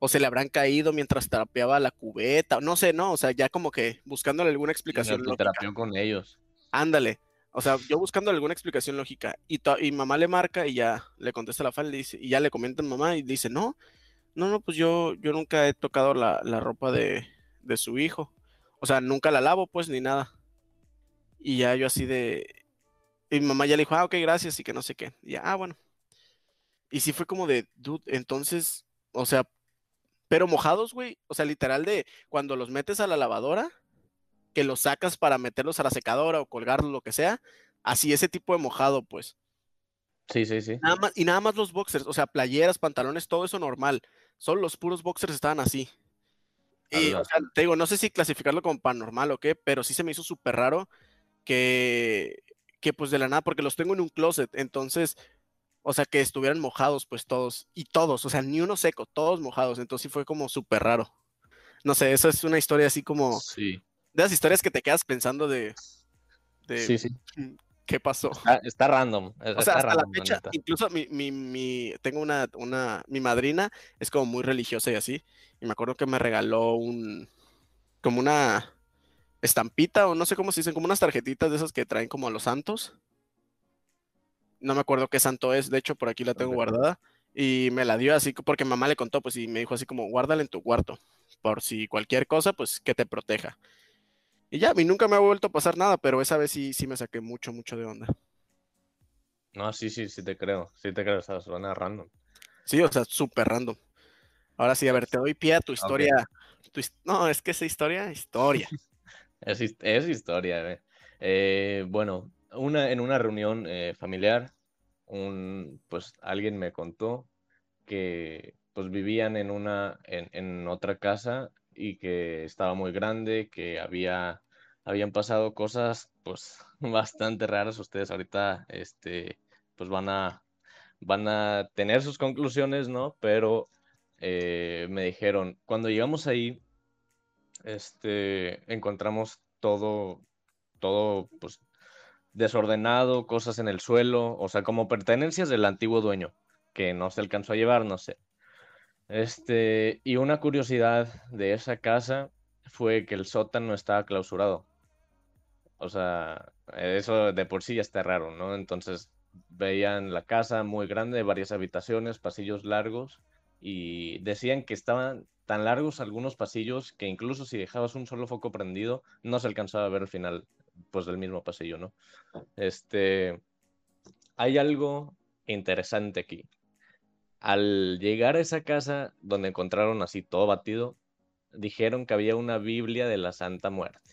o se le habrán caído mientras trapeaba la cubeta. No sé, no. O sea, ya como que buscándole alguna explicación lógica. terapión con ellos. Ándale. O sea, yo buscando alguna explicación lógica. Y, mamá le marca y ya le contesta la falda y, ya le comenta a mamá y dice, no, no, no, pues yo, yo nunca he tocado la, la ropa de, de su hijo. O sea, nunca la lavo, pues, ni nada. Y ya yo así de... Y mamá ya le dijo, ah, ok, gracias, y que no sé qué. Y ya, ah, bueno. Y sí fue como de, dude, entonces, o sea, pero mojados, güey. O sea, literal de cuando los metes a la lavadora, que los sacas para meterlos a la secadora o colgarlos, lo que sea. Así, ese tipo de mojado, pues. Sí, sí, sí. Nada más, y nada más los boxers, o sea, playeras, pantalones, todo eso normal. Solo los puros boxers estaban así. Y, o sea, te digo, no sé si clasificarlo como paranormal o qué, pero sí se me hizo súper raro que, que pues de la nada, porque los tengo en un closet, entonces, o sea, que estuvieran mojados, pues todos, y todos, o sea, ni uno seco, todos mojados, entonces sí fue como súper raro. No sé, eso es una historia así como, Sí, de las historias que te quedas pensando de, de sí, sí. qué pasó. Está, está random. O sea, hasta la fecha, incluso mi, mi, mi- tengo una, una, mi madrina es como muy religiosa y así, y me acuerdo que me regaló un, como una estampita, o no sé cómo se dicen, como unas tarjetitas de esas que traen como a los santos. No me acuerdo qué santo es, de hecho por aquí la tengo guardada, y me la dio así, porque mamá le contó, pues, y me dijo así como, guárdala en tu cuarto, por si cualquier cosa, pues, que te proteja. Y ya, a mí nunca me ha vuelto a pasar nada, pero esa vez sí, sí me saqué mucho, mucho de onda. No, sí, sí, sí te creo. Sí te creo. O sea, suena random. Sí, o sea, súper random. Ahora sí, a ver, te doy pie a tu historia. tu his- no, es que esa historia, historia. Es, es historia, eh. Eh, bueno, una, en una reunión eh, familiar, un, pues alguien me contó que pues vivían en una, en, en otra casa y que estaba muy grande, que había, habían pasado cosas pues bastante raras. Ustedes ahorita este, pues van a, van a tener sus conclusiones, ¿no? Pero eh, me dijeron, cuando llegamos ahí, este, encontramos todo, todo, pues, desordenado, cosas en el suelo, o sea, como pertenencias del antiguo dueño, que no se alcanzó a llevar, no sé. Este, y una curiosidad de esa casa fue que el sótano estaba clausurado. O sea, eso de por sí ya está raro, ¿no? Entonces veían la casa muy grande, varias habitaciones, pasillos largos, y decían que estaban tan largos algunos pasillos que incluso si dejabas un solo foco prendido, no se alcanzaba a ver el final, pues, del mismo pasillo, ¿no? Este, hay algo interesante aquí. Al llegar a esa casa donde encontraron así todo batido, dijeron que había una Biblia de la Santa Muerte.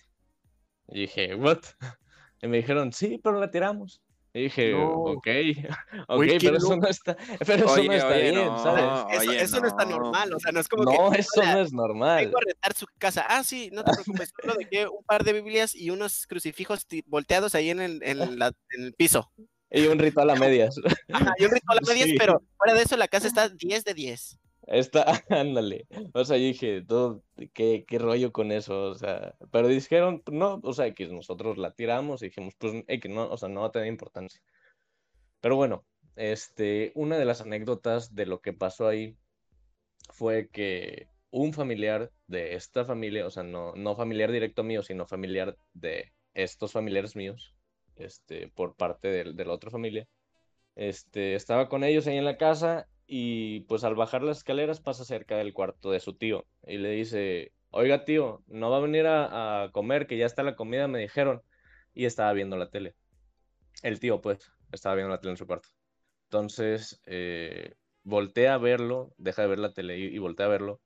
Y dije, ¿what? Y me dijeron, sí, pero la tiramos. Y dije, No. ok, ok, qué pero eso no está, pero eso Oye, no está oye, bien, no. ¿sabes? Eso, oye, eso no. está no. normal, o sea, no es como No, que eso "Hola, no es normal. vengo a retar su casa. Ah, sí, no te preocupes, solo dejé un par de Biblias y unos crucifijos volteados ahí en el, en la- en el piso. Y un ritual a medias. Ajá, y un ritual a medias, Sí. pero fuera de eso la casa está 10 de 10. Está, ándale. O sea, yo dije, todo, ¿qué, qué rollo con eso? O sea, pero dijeron, no, o sea, que nosotros la tiramos y dijimos, pues, eh, que no, o sea, no va a tener importancia. Pero bueno, este, una de las anécdotas de lo que pasó ahí fue que un familiar de esta familia, o sea, no, no familiar directo mío, sino familiar de estos familiares míos, este, por parte de, la otra familia, este, estaba con ellos ahí en la casa y pues al bajar las escaleras pasa cerca del cuarto de su tío y le dice, oiga tío, no va a venir a, comer, que ya está la comida, me dijeron, y estaba viendo la tele. El tío pues estaba viendo la tele en su cuarto. Entonces, eh, voltea a verlo, deja de ver la tele y, y voltea a verlo,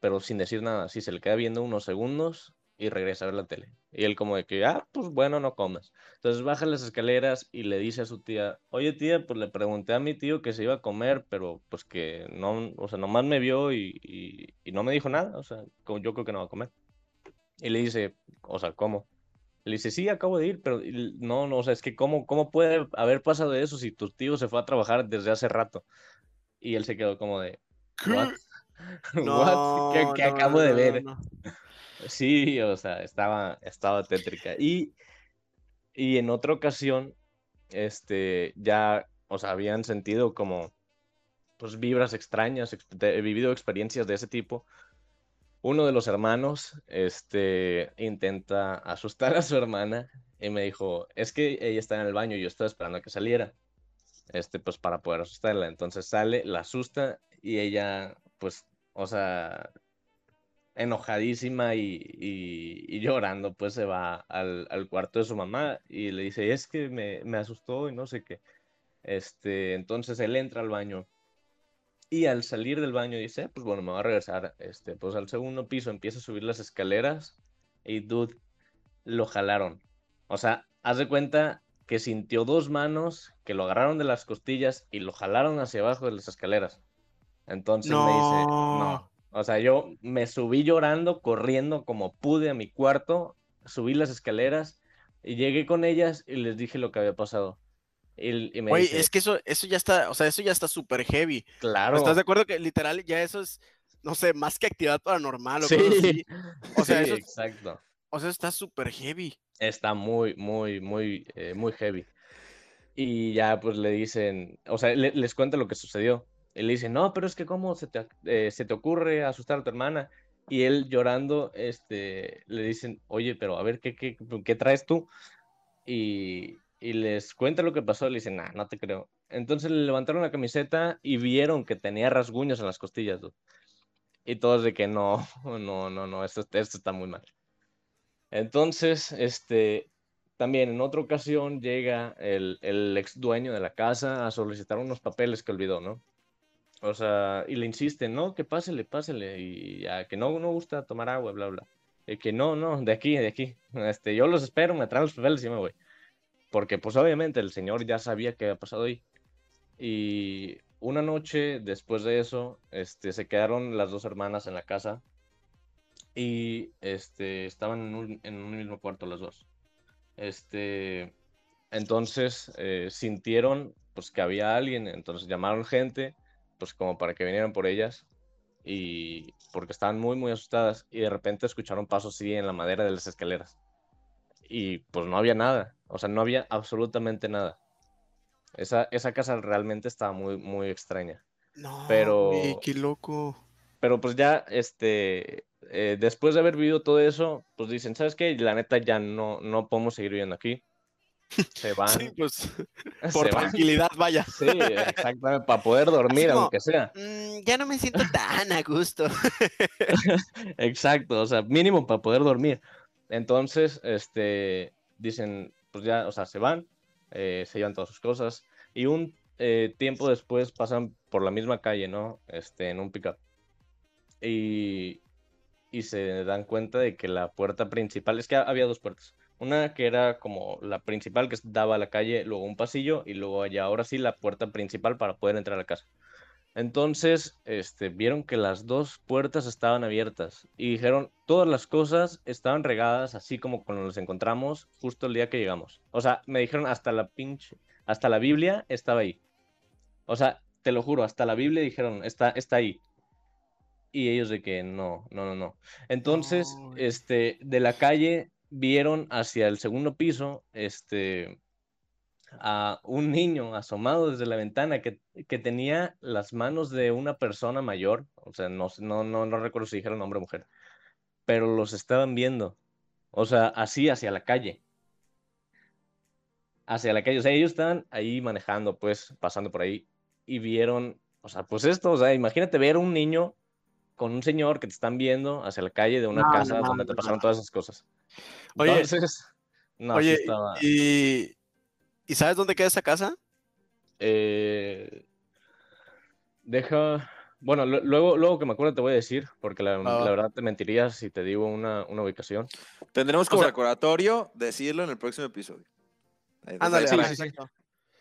pero sin decir nada, así se le queda viendo unos segundos y regresa a ver la tele. Y él como de que, ah, pues bueno, no comas. Entonces baja las escaleras y le dice a su tía, oye tía, pues le pregunté a mi tío que se iba a comer, pero pues que no, o sea, nomás me vio y, y, no me dijo nada, o sea, como yo creo que no va a comer. Y le dice, o sea, ¿cómo? Le dice, sí, acabo de ir, pero no, no, o sea, es que ¿cómo, cómo puede haber pasado eso si tu tío se fue a trabajar desde hace rato? Y él se quedó como de, ¿what? No, ¿Qué, acabo de ver? Sí, o sea, estaba, estaba tétrica. Y, y en otra ocasión, este, ya, o sea, habían sentido como, pues, vibras extrañas, he vivido experiencias de ese tipo. Uno de los hermanos, este, intenta asustar a su hermana y me dijo, es que ella está en el baño y yo estaba esperando a que saliera, este, pues, para poder asustarla. Entonces sale, la asusta y ella, pues, o sea, enojadísima y, llorando, pues se va al, cuarto de su mamá y le dice, es que me, asustó y no sé qué. Este, entonces él entra al baño y al salir del baño dice, pues bueno, me voy a regresar, este, pues al segundo piso empieza a subir las escaleras y dude, lo jalaron. O sea, haz de cuenta que sintió dos manos que lo agarraron de las costillas y lo jalaron hacia abajo de las escaleras. Entonces me dice, no, o sea, yo me subí llorando, corriendo como pude a mi cuarto, subí las escaleras y llegué con ellas y les dije lo que había pasado. Y, me Oye, es que eso, eso ya está, o sea, eso ya está súper heavy. Claro. ¿Estás de acuerdo que literal ya eso es, no sé, más que actividad paranormal o sí. O sea, eso, exacto. O sea, está súper heavy. Está muy, muy, muy, eh, muy heavy. Y ya pues le dicen, o sea, les cuento lo que sucedió. Él le dice, no, pero es que cómo se te, eh, se te ocurre asustar a tu hermana. Y él llorando, este, le dicen, oye, pero a ver, ¿qué, qué, qué traes tú? Y, y, les cuenta lo que pasó. Le dicen, nah, no te creo. Entonces le levantaron la camiseta y vieron que tenía rasguños en las costillas. Y todos de que no, no, no, no, esto, esto está muy mal. Entonces, este, también en otra ocasión llega el, el ex dueño de la casa a solicitar unos papeles que olvidó, ¿no? O sea, y le insisten, no, que pásele, pásele, y ya, que no, no gusta tomar agua, bla, bla. Y que no, no, de aquí, de aquí. Este, yo los espero, me traen los papeles y me voy. Porque, pues, obviamente, el señor ya sabía qué había pasado ahí. Y una noche después de eso, este, se quedaron las dos hermanas en la casa y este, estaban en un, en un mismo cuarto las dos. Este, entonces eh, sintieron pues que había alguien, entonces llamaron gente pues como para que vinieran por ellas y porque estaban muy muy asustadas y de repente escucharon pasos así en la madera de las escaleras y pues no había nada, o sea, no había absolutamente nada. Esa, esa casa realmente estaba muy muy extraña. No, pero qué loco. Pero pues ya este eh, después de haber vivido todo eso, pues dicen, ¿sabes qué? La neta ya no no podemos seguir viviendo aquí se van. Sí, pues por tranquilidad, vaya. Sí, exactamente, para poder dormir, aunque sea. Mm, ya no me siento tan a gusto. Exacto, o sea, mínimo para poder dormir. Entonces, este, dicen, pues ya, o sea, se van, eh, se llevan todas sus cosas y un eh, tiempo después pasan por la misma calle, ¿no? Este, en un pickup. Y, y se dan cuenta de que la puerta principal, es que había dos puertas una que era como la principal que daba a la calle, luego un pasillo y luego allá ahora sí la puerta principal para poder entrar a la casa. Entonces, este, vieron que las dos puertas estaban abiertas y dijeron, todas las cosas estaban regadas así como cuando nos encontramos justo el día que llegamos. O sea, me dijeron hasta la pinche, hasta la Biblia estaba ahí. O sea, te lo juro, hasta la Biblia dijeron, está, está ahí. Y ellos de que no, no, no, no. Entonces, este, de la calle vieron hacia el segundo piso, este, a un niño asomado desde la ventana que, que tenía las manos de una persona mayor, o sea, no, no, no, no recuerdo si dijeron hombre o mujer, pero los estaban viendo, o sea, así hacia la calle. Hacia la calle, o sea, ellos estaban ahí manejando, pues, pasando por ahí, y vieron, o sea, pues esto, o sea, imagínate ver un niño con un señor que te están viendo hacia la calle de una No, casa no, no, donde te pasaron no. todas esas cosas. Oye, Entonces, no, sí Oye, estaba, y, ¿y sabes dónde queda esa casa? eh, deja, bueno, lu- luego, luego que me acuerdo te voy a decir, porque la, la verdad te mentiría si te digo una, una ubicación. Tendremos como sea- recordatorio decirlo en el próximo episodio. Ahí- Ándale, sí, sí, sí. exacto.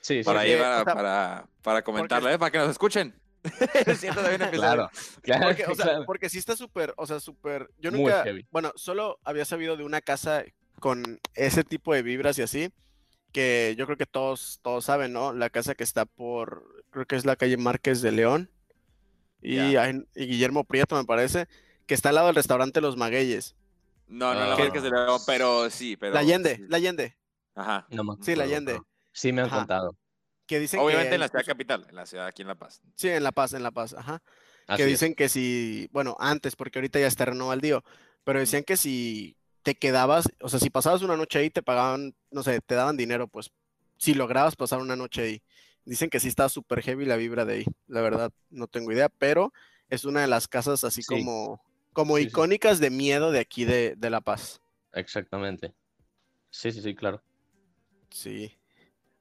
Sí, sí, Para sí, ahí, para, o sea, para, para comentarlo, ¿eh? para que nos escuchen. Siento también un episodio. claro, claro, Porque, o sea, claro. porque sí está súper, o sea, súper. Yo Muy nunca, heavy. bueno, solo había sabido de una casa con ese tipo de vibras y así, que yo creo que todos, todos saben, ¿no? La casa que está por, creo que es la calle Márquez de León y, Ya. hay- y Guillermo Prieto, me parece, que está al lado del restaurante Los Magueyes. No, no, la Ah. verdad que se le pero sí, pero. La Allende, la Allende, Ajá. No me sí, la Allende, Sí me han Ajá. contado. Que dicen Obviamente que en la ciudad capital, en la ciudad aquí en La Paz. Sí, en La Paz, en La Paz, ajá. Así que es. dicen que si, bueno, antes, porque ahorita ya está renovado el día, pero decían que si te quedabas, o sea, si pasabas una noche ahí, te pagaban, no sé, te daban dinero, pues, si lograbas pasar una noche ahí. Dicen que sí está súper heavy la vibra de ahí, la verdad, no tengo idea, pero es una de las casas así Sí. como, como Sí, sí. icónicas de miedo de aquí de, de La Paz. Exactamente. Sí, sí, sí, claro. Sí.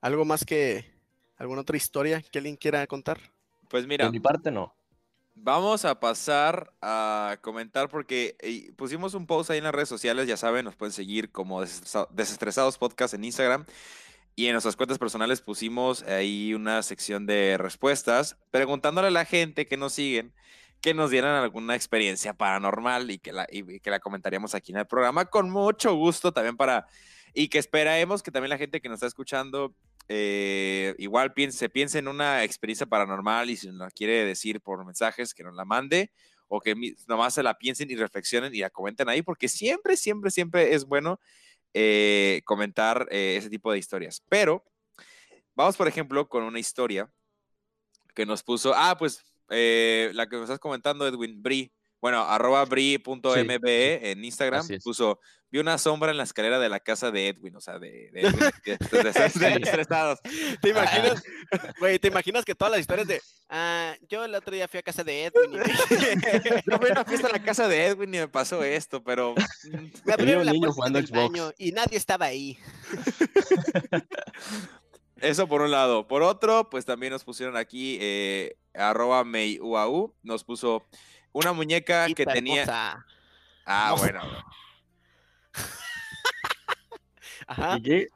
¿Algo más que, alguna otra historia que alguien quiera contar? Pues mira, De mi parte, no. vamos a pasar a comentar porque eh, pusimos un post ahí en las redes sociales, ya saben, nos pueden seguir como Desestresa- Desestresados Podcast en Instagram. Y en nuestras cuentas personales pusimos ahí una sección de respuestas, preguntándole a la gente que nos siguen que nos dieran alguna experiencia paranormal y que la, y que la comentaríamos aquí en el programa con mucho gusto también para, y que esperemos que también la gente que nos está escuchando eh, igual piense, piense en una experiencia paranormal y si nos la quiere decir por mensajes, que nos la mande o que nomás se la piensen y reflexionen y la comenten ahí, porque siempre, siempre, siempre es bueno eh, comentar eh, ese tipo de historias. Pero vamos, por ejemplo, con una historia que nos puso, ah, pues eh, la que me estás comentando, Edwin, Bri, bueno, arroba bri.mbe en Instagram, puso, vi una sombra en la escalera de la casa de Edwin, o sea, de, de. Desestresados. ¿Te imaginas? Güey, ¿te imaginas que todas las historias de, ah, yo el otro día fui a casa de Edwin y Yo fui a una fiesta en la casa de Edwin y me pasó esto, pero mm, me Había abrieron un la niño puerta jugando del Xbox. baño y nadie estaba ahí. eso por un lado. Por otro, pues también nos pusieron aquí, eh, arroba meiuau, nos puso una muñeca que tenía... Ah, No. bueno. Ajá. ¿Y qué?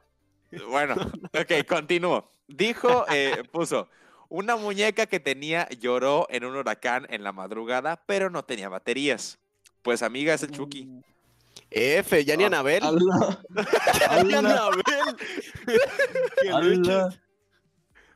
Bueno, ok, continúo. Dijo, eh, puso, una muñeca que tenía lloró en un huracán en la madrugada, pero no tenía baterías. Pues amiga, es el Chucky. F, ya ni Ah, Anabel. Ya ni Anabel.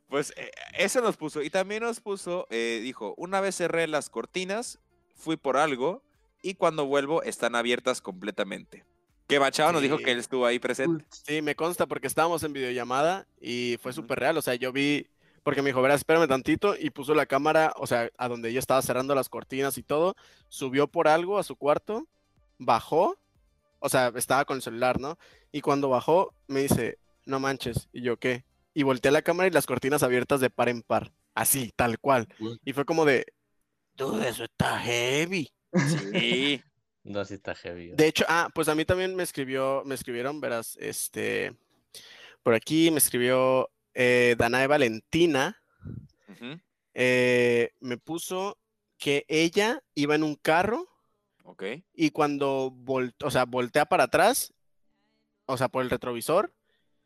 Pues eh, eso nos puso. Y también nos puso, eh, dijo, una vez cerré las cortinas, fui por algo y cuando vuelvo están abiertas completamente. Que Machado nos dijo que él estuvo ahí presente. Sí, me consta porque estábamos en videollamada y fue súper real. O sea, yo vi, porque me dijo, verás, espérame tantito y puso la cámara, o sea, a donde ella estaba cerrando las cortinas y todo, subió por algo a su cuarto, bajó, o sea, estaba con el celular, ¿no? Y cuando bajó, me dice, no manches, y yo, ¿qué? Y volteé la cámara y las cortinas abiertas de par en par, así, tal cual. Y fue como de, dude, eso está heavy. Sí. No, sí está heavy. De hecho, ah, pues a mí también me escribió, me escribieron, verás, este, por aquí me escribió eh, Danae Valentina, eh, me puso que ella iba en un carro Ok. y cuando vol- o sea, voltea para atrás, o sea, por el retrovisor,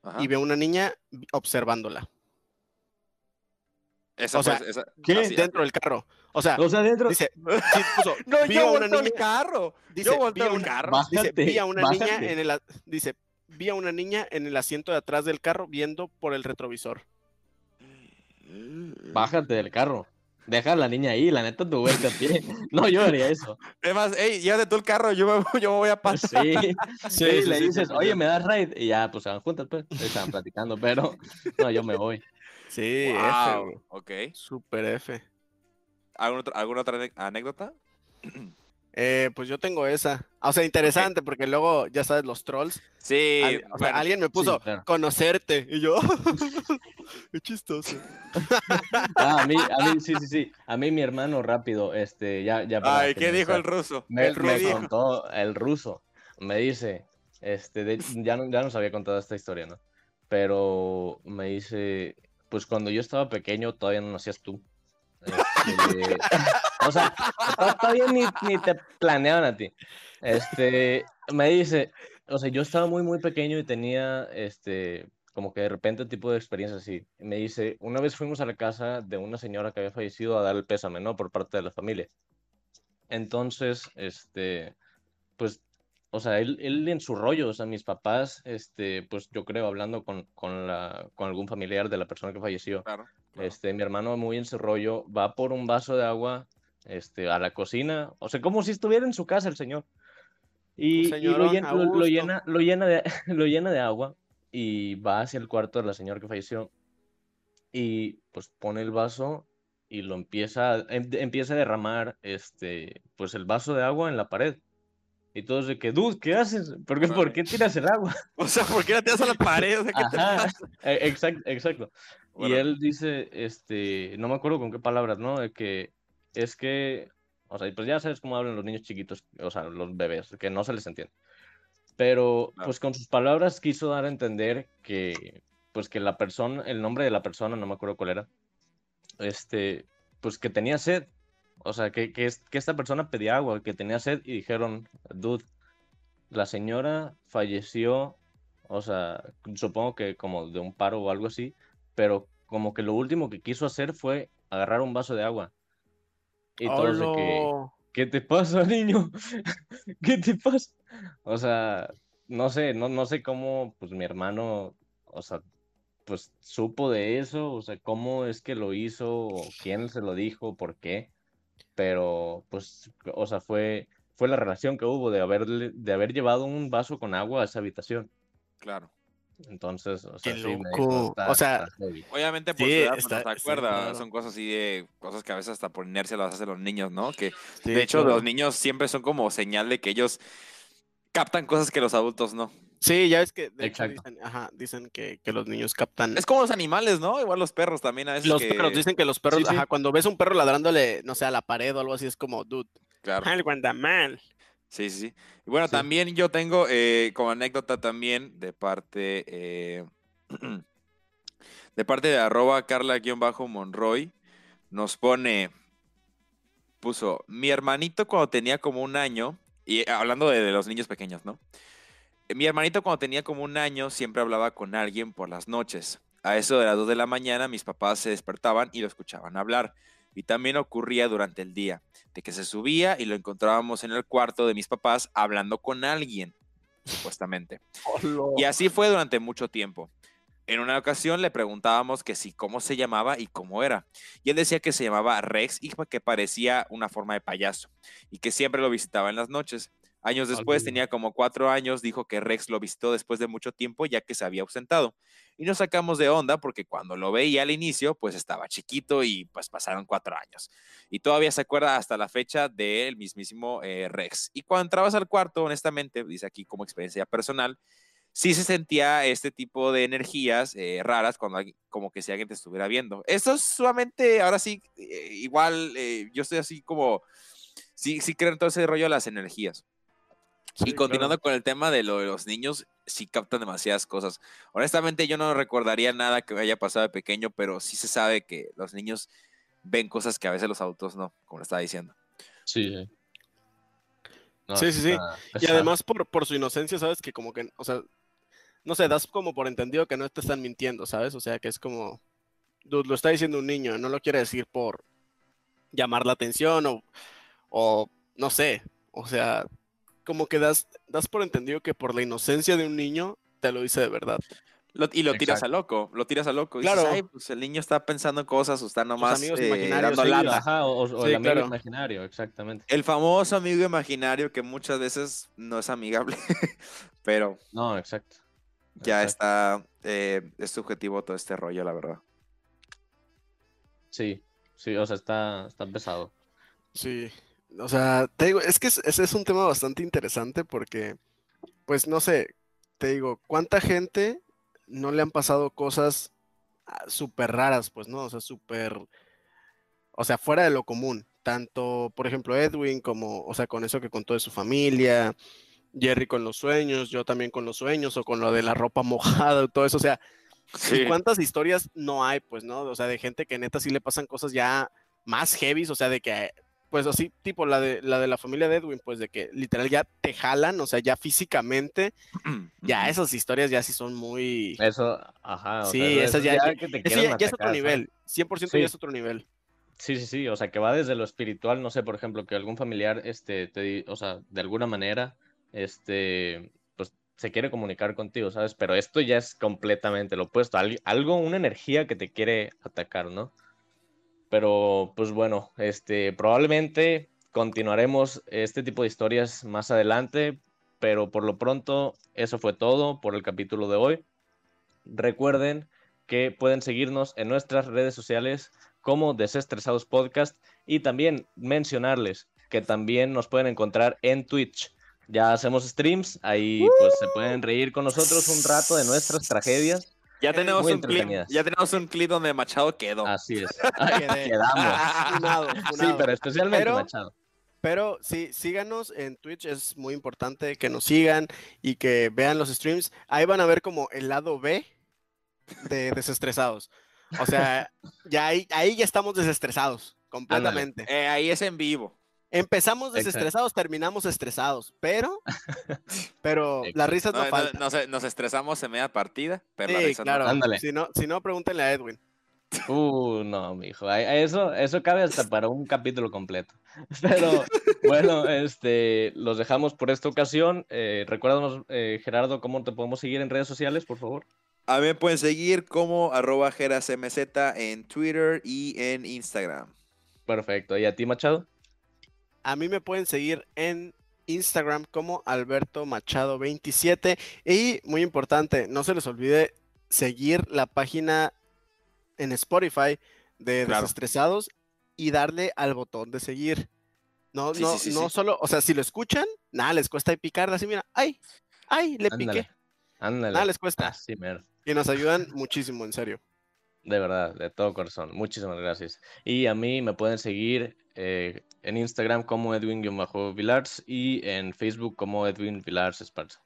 Ajá. y ve a una niña observándola Esa o sea, fue- esa- ¿qué? así- dentro del carro. O sea, O sea, dentro. dice, sí, puso, No, vi yo a una niña, carro. dice, yo vi a una- carro. Dice, Bájate, vi a una niña en el, dice, vi a una niña en el asiento de atrás del carro viendo por el retrovisor. Bájate del carro. deja a la niña ahí, la neta tu vuelta pie. No, yo haría eso. Además, hey, llévate tú el carro, yo me, yo me voy a pasar. Sí, Sí, sí, sí, le dices, sí, oye, sí. ¿me das ride? Y ya, pues se van juntas, pues, estaban platicando, pero no, yo me voy. Sí, F, Wow, güey. ok. Super F. ¿Algún otro- ¿Alguna otra anécdota? Eh, pues yo tengo esa. O sea, interesante, porque luego, ya sabes, los trolls. Sí, al- o sea, bueno, alguien me puso claro. conocerte. Y yo, qué chistoso. Ah, a mí, a mí, sí, sí, sí. A mí mi hermano rápido, este, ya, ya para Ay, ¿qué dijo el ruso? Me, El me ruso. contó el ruso. Me dice, este, de- ya, no, ya nos había contado esta historia, ¿no? Pero me dice, pues cuando yo estaba pequeño todavía no nacías tú. Este, o sea, to- todavía ni, ni te planeaban a ti. Este, me dice, o sea, yo estaba muy, muy pequeño y tenía, este, como que de repente tipo de experiencia así. Me dice, una vez fuimos a la casa de una señora que había fallecido a dar el pésame, ¿no? Por parte de la familia. Entonces, este, pues, o sea, él, él en su rollo, o sea, mis papás, este, pues yo creo, hablando con, con, la, con algún familiar de la persona que falleció, Claro. claro. este, mi hermano muy en su rollo, va por un vaso de agua, este, a la cocina, o sea, como si estuviera en su casa el señor. Y, y lo, señorón, llen- a lo- llena, lo, llena de, lo llena de agua y va hacia el cuarto de la señora que falleció y pues pone el vaso y lo empieza, em- empieza a derramar este, pues el vaso de agua en la pared. Y todos de que, dude, ¿qué haces? ¿Por qué, ¿por qué tiras el agua? O sea, ¿por qué la tiras a la pared? O sea, ¿qué te Ajá, pasa? e- exacto, exacto. Bueno. Y él dice, este, no me acuerdo con qué palabras, ¿no? De que es que, o sea, pues ya sabes cómo hablan los niños chiquitos, o sea, los bebés, que no se les entiende. Pero, Claro. pues con sus palabras quiso dar a entender que, pues que la persona, el nombre de la persona, no me acuerdo cuál era, este, pues que tenía sed. O sea, que, que, es- que esta persona pedía agua, que tenía sed y dijeron, dude, la señora falleció, o sea, supongo que como de un paro o algo así, pero como que lo último que quiso hacer fue agarrar un vaso de agua. Y todos de que. ¿qué te pasa, niño? ¿Qué te pasa? O sea, no sé, no, no sé cómo, pues mi hermano, o sea, pues supo de eso, o sea, cómo es que lo hizo, o quién se lo dijo, por qué, pero pues, o sea, fue, fue la relación que hubo de haberle, de haber llevado un vaso con agua a esa habitación. Claro. Entonces, o sea, Qué sí me dijo, loco. "Está- O sea, está heavy". Obviamente por Sí, su edad pues, está- no se acuerda, claro. son cosas así de cosas que a veces hasta por inercia las hacen los niños, ¿no? Que Sí, de hecho claro. los niños siempre son como señal de que ellos captan cosas que los adultos no. Sí, ya ves que de hecho Exacto. dicen, ajá, dicen que, que los niños captan. Es como los animales, ¿no? Igual los perros también a veces Los que- perros, dicen que los perros, Sí, sí. ajá, cuando ves un perro ladrándole, no sé, a la pared o algo así, es como, dude, Claro. algo anda mal. Sí, sí, sí. Y bueno, Sí. también yo tengo eh, como anécdota también de parte eh, de parte de arroba carla-monroy nos pone, puso, mi hermanito cuando tenía como un año, y eh, hablando de, de los niños pequeños, ¿no? Mi hermanito cuando tenía como un año siempre hablaba con alguien por las noches. A eso de las 2 de la mañana mis papás se despertaban y lo escuchaban hablar. Y también ocurría durante el día, de que se subía y lo encontrábamos en el cuarto de mis papás hablando con alguien, supuestamente. Y así fue durante mucho tiempo. En una ocasión le preguntábamos que si cómo se llamaba y cómo era. Y él decía que se llamaba Rex y que parecía una forma de payaso y que siempre lo visitaba en las noches. Años después, tenía como cuatro años, dijo que Rex lo visitó después de mucho tiempo ya que se había ausentado. Y nos sacamos de onda porque cuando lo veía al inicio, pues estaba chiquito y pues pasaron cuatro años. Y todavía se acuerda hasta la fecha del mismísimo eh, Rex. Y cuando entrabas al cuarto, honestamente, dice aquí como experiencia personal, sí se sentía este tipo de energías eh, raras cuando alguien- como que si alguien te estuviera viendo. Esto es sumamente, ahora sí, eh, igual eh, yo estoy así como, sí, sí creo en todo ese rollo de las energías. Y continuando claro. con el tema de lo de los niños, sí captan demasiadas cosas. Honestamente, yo no recordaría nada que me haya pasado de pequeño, pero sí se sabe que los niños ven cosas que a veces los adultos no, como le estaba diciendo. Sí, sí. No, Sí, sí, Y además por, por su inocencia, ¿sabes? Que como que, o sea, no sé, das como por entendido que no te están mintiendo, ¿sabes? O sea, que es como, dude, lo está diciendo un niño, no lo quiere decir por llamar la atención o, o no sé, o sea, como que das, das por entendido que por la inocencia de un niño te lo dice de verdad. Lo- y lo tiras a loco, lo tiras a loco. Dices, Claro. Ay, pues el niño está pensando en cosas o está nomás amigos eh, dando sí, lata. Ajá, o, o Sí, el amigo claro. imaginario, exactamente. El famoso amigo imaginario que muchas veces no es amigable, pero No, exacto. ya está, eh, es subjetivo todo este rollo, la verdad. Sí, sí, o sea, está, está pesado. Sí, o sea, te digo, es que es- ese es un tema bastante interesante porque, pues no sé, te digo, ¿cuánta gente no le han pasado cosas ah, súper raras, pues, ¿no? O sea, súper, o sea, fuera de lo común. Tanto, por ejemplo, Edwin como, o sea, con eso que contó de su familia, Jerry con los sueños, yo también con los sueños, o con lo de la ropa mojada, y todo eso, o sea, ¿Y cuántas historias no hay, pues, no? O sea, de gente que neta sí le pasan cosas ya más heavies, o sea, de que, pues así, tipo la de la de la familia de Edwin, pues de que literal ya te jalan, o sea, ya físicamente, ya esas historias ya sí son muy... Eso, ajá. o Sí, sea, esas eso ya- que te Eso quieren ya, ya es otro nivel, 100% Sí. ya es otro nivel. Sí, sí, sí, o sea, que va desde lo espiritual, no sé, por ejemplo, que algún familiar, este, te, o sea, de alguna manera, este, pues se quiere comunicar contigo, ¿sabes? Pero esto ya es completamente lo opuesto, al- algo, una energía que te quiere atacar, ¿no? Pero, pues bueno, este, probablemente continuaremos este tipo de historias más adelante, pero por lo pronto eso fue todo por el capítulo de hoy. Recuerden que pueden seguirnos en nuestras redes sociales como Desestresados Podcast y también mencionarles que también nos pueden encontrar en Twitch. Ya hacemos streams, ahí pues se pueden reír con nosotros un rato de nuestras tragedias. Ya tenemos un clip, ya tenemos un clip donde Machado quedó. Así es. Quedamos. Funado, Sí, pero especialmente Pero- Machado. Pero sí, síganos en Twitch, es muy importante que nos sigan y que vean los streams. Ahí van a ver como el lado B de desestresados. O sea, ya ahí, ahí ya estamos desestresados, completamente. Eh, ahí es en vivo. Empezamos Exacto. desestresados, terminamos estresados, pero, pero las risas no, No, no- faltan. nos, nos estresamos en media partida, pero la Sí, risa no claro. Ándale. Si no, si no, pregúntenle a Edwin. Uh, no, mijo. Eso, eso cabe hasta para un capítulo completo. Pero bueno, este, los dejamos por esta ocasión. Eh, recuérdanos, eh, Gerardo, cómo te podemos seguir en redes sociales, por favor. A mí me pueden seguir como arroba jerasmz en Twitter y en Instagram. Perfecto. ¿Y a ti, Machado? A mí me pueden seguir en Instagram como Alberto Machado 27 y muy importante, no se les olvide seguir la página en Spotify de Claro. Desestresados y darle al botón de seguir. No, Sí, no, sí, sí, no solo, o sea, si lo escuchan, nada les cuesta picarle así, mira, ay, ay, le Ándale. piqué, Ándale. nada les cuesta. Y nos ayudan muchísimo, en serio. De verdad, de todo corazón. Muchísimas gracias. Y a mí me pueden seguir eh, en Instagram como Edwin-Vilars y en Facebook como Edwin Vilars Esparza.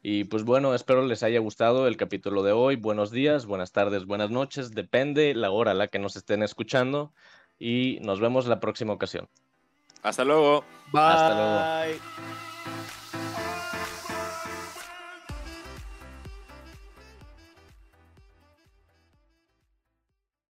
Y pues bueno, espero les haya gustado el capítulo de hoy. Buenos días, buenas tardes, buenas noches. Depende la hora a la que nos estén escuchando. Y nos vemos la próxima ocasión. Hasta luego. Hasta luego. Bye.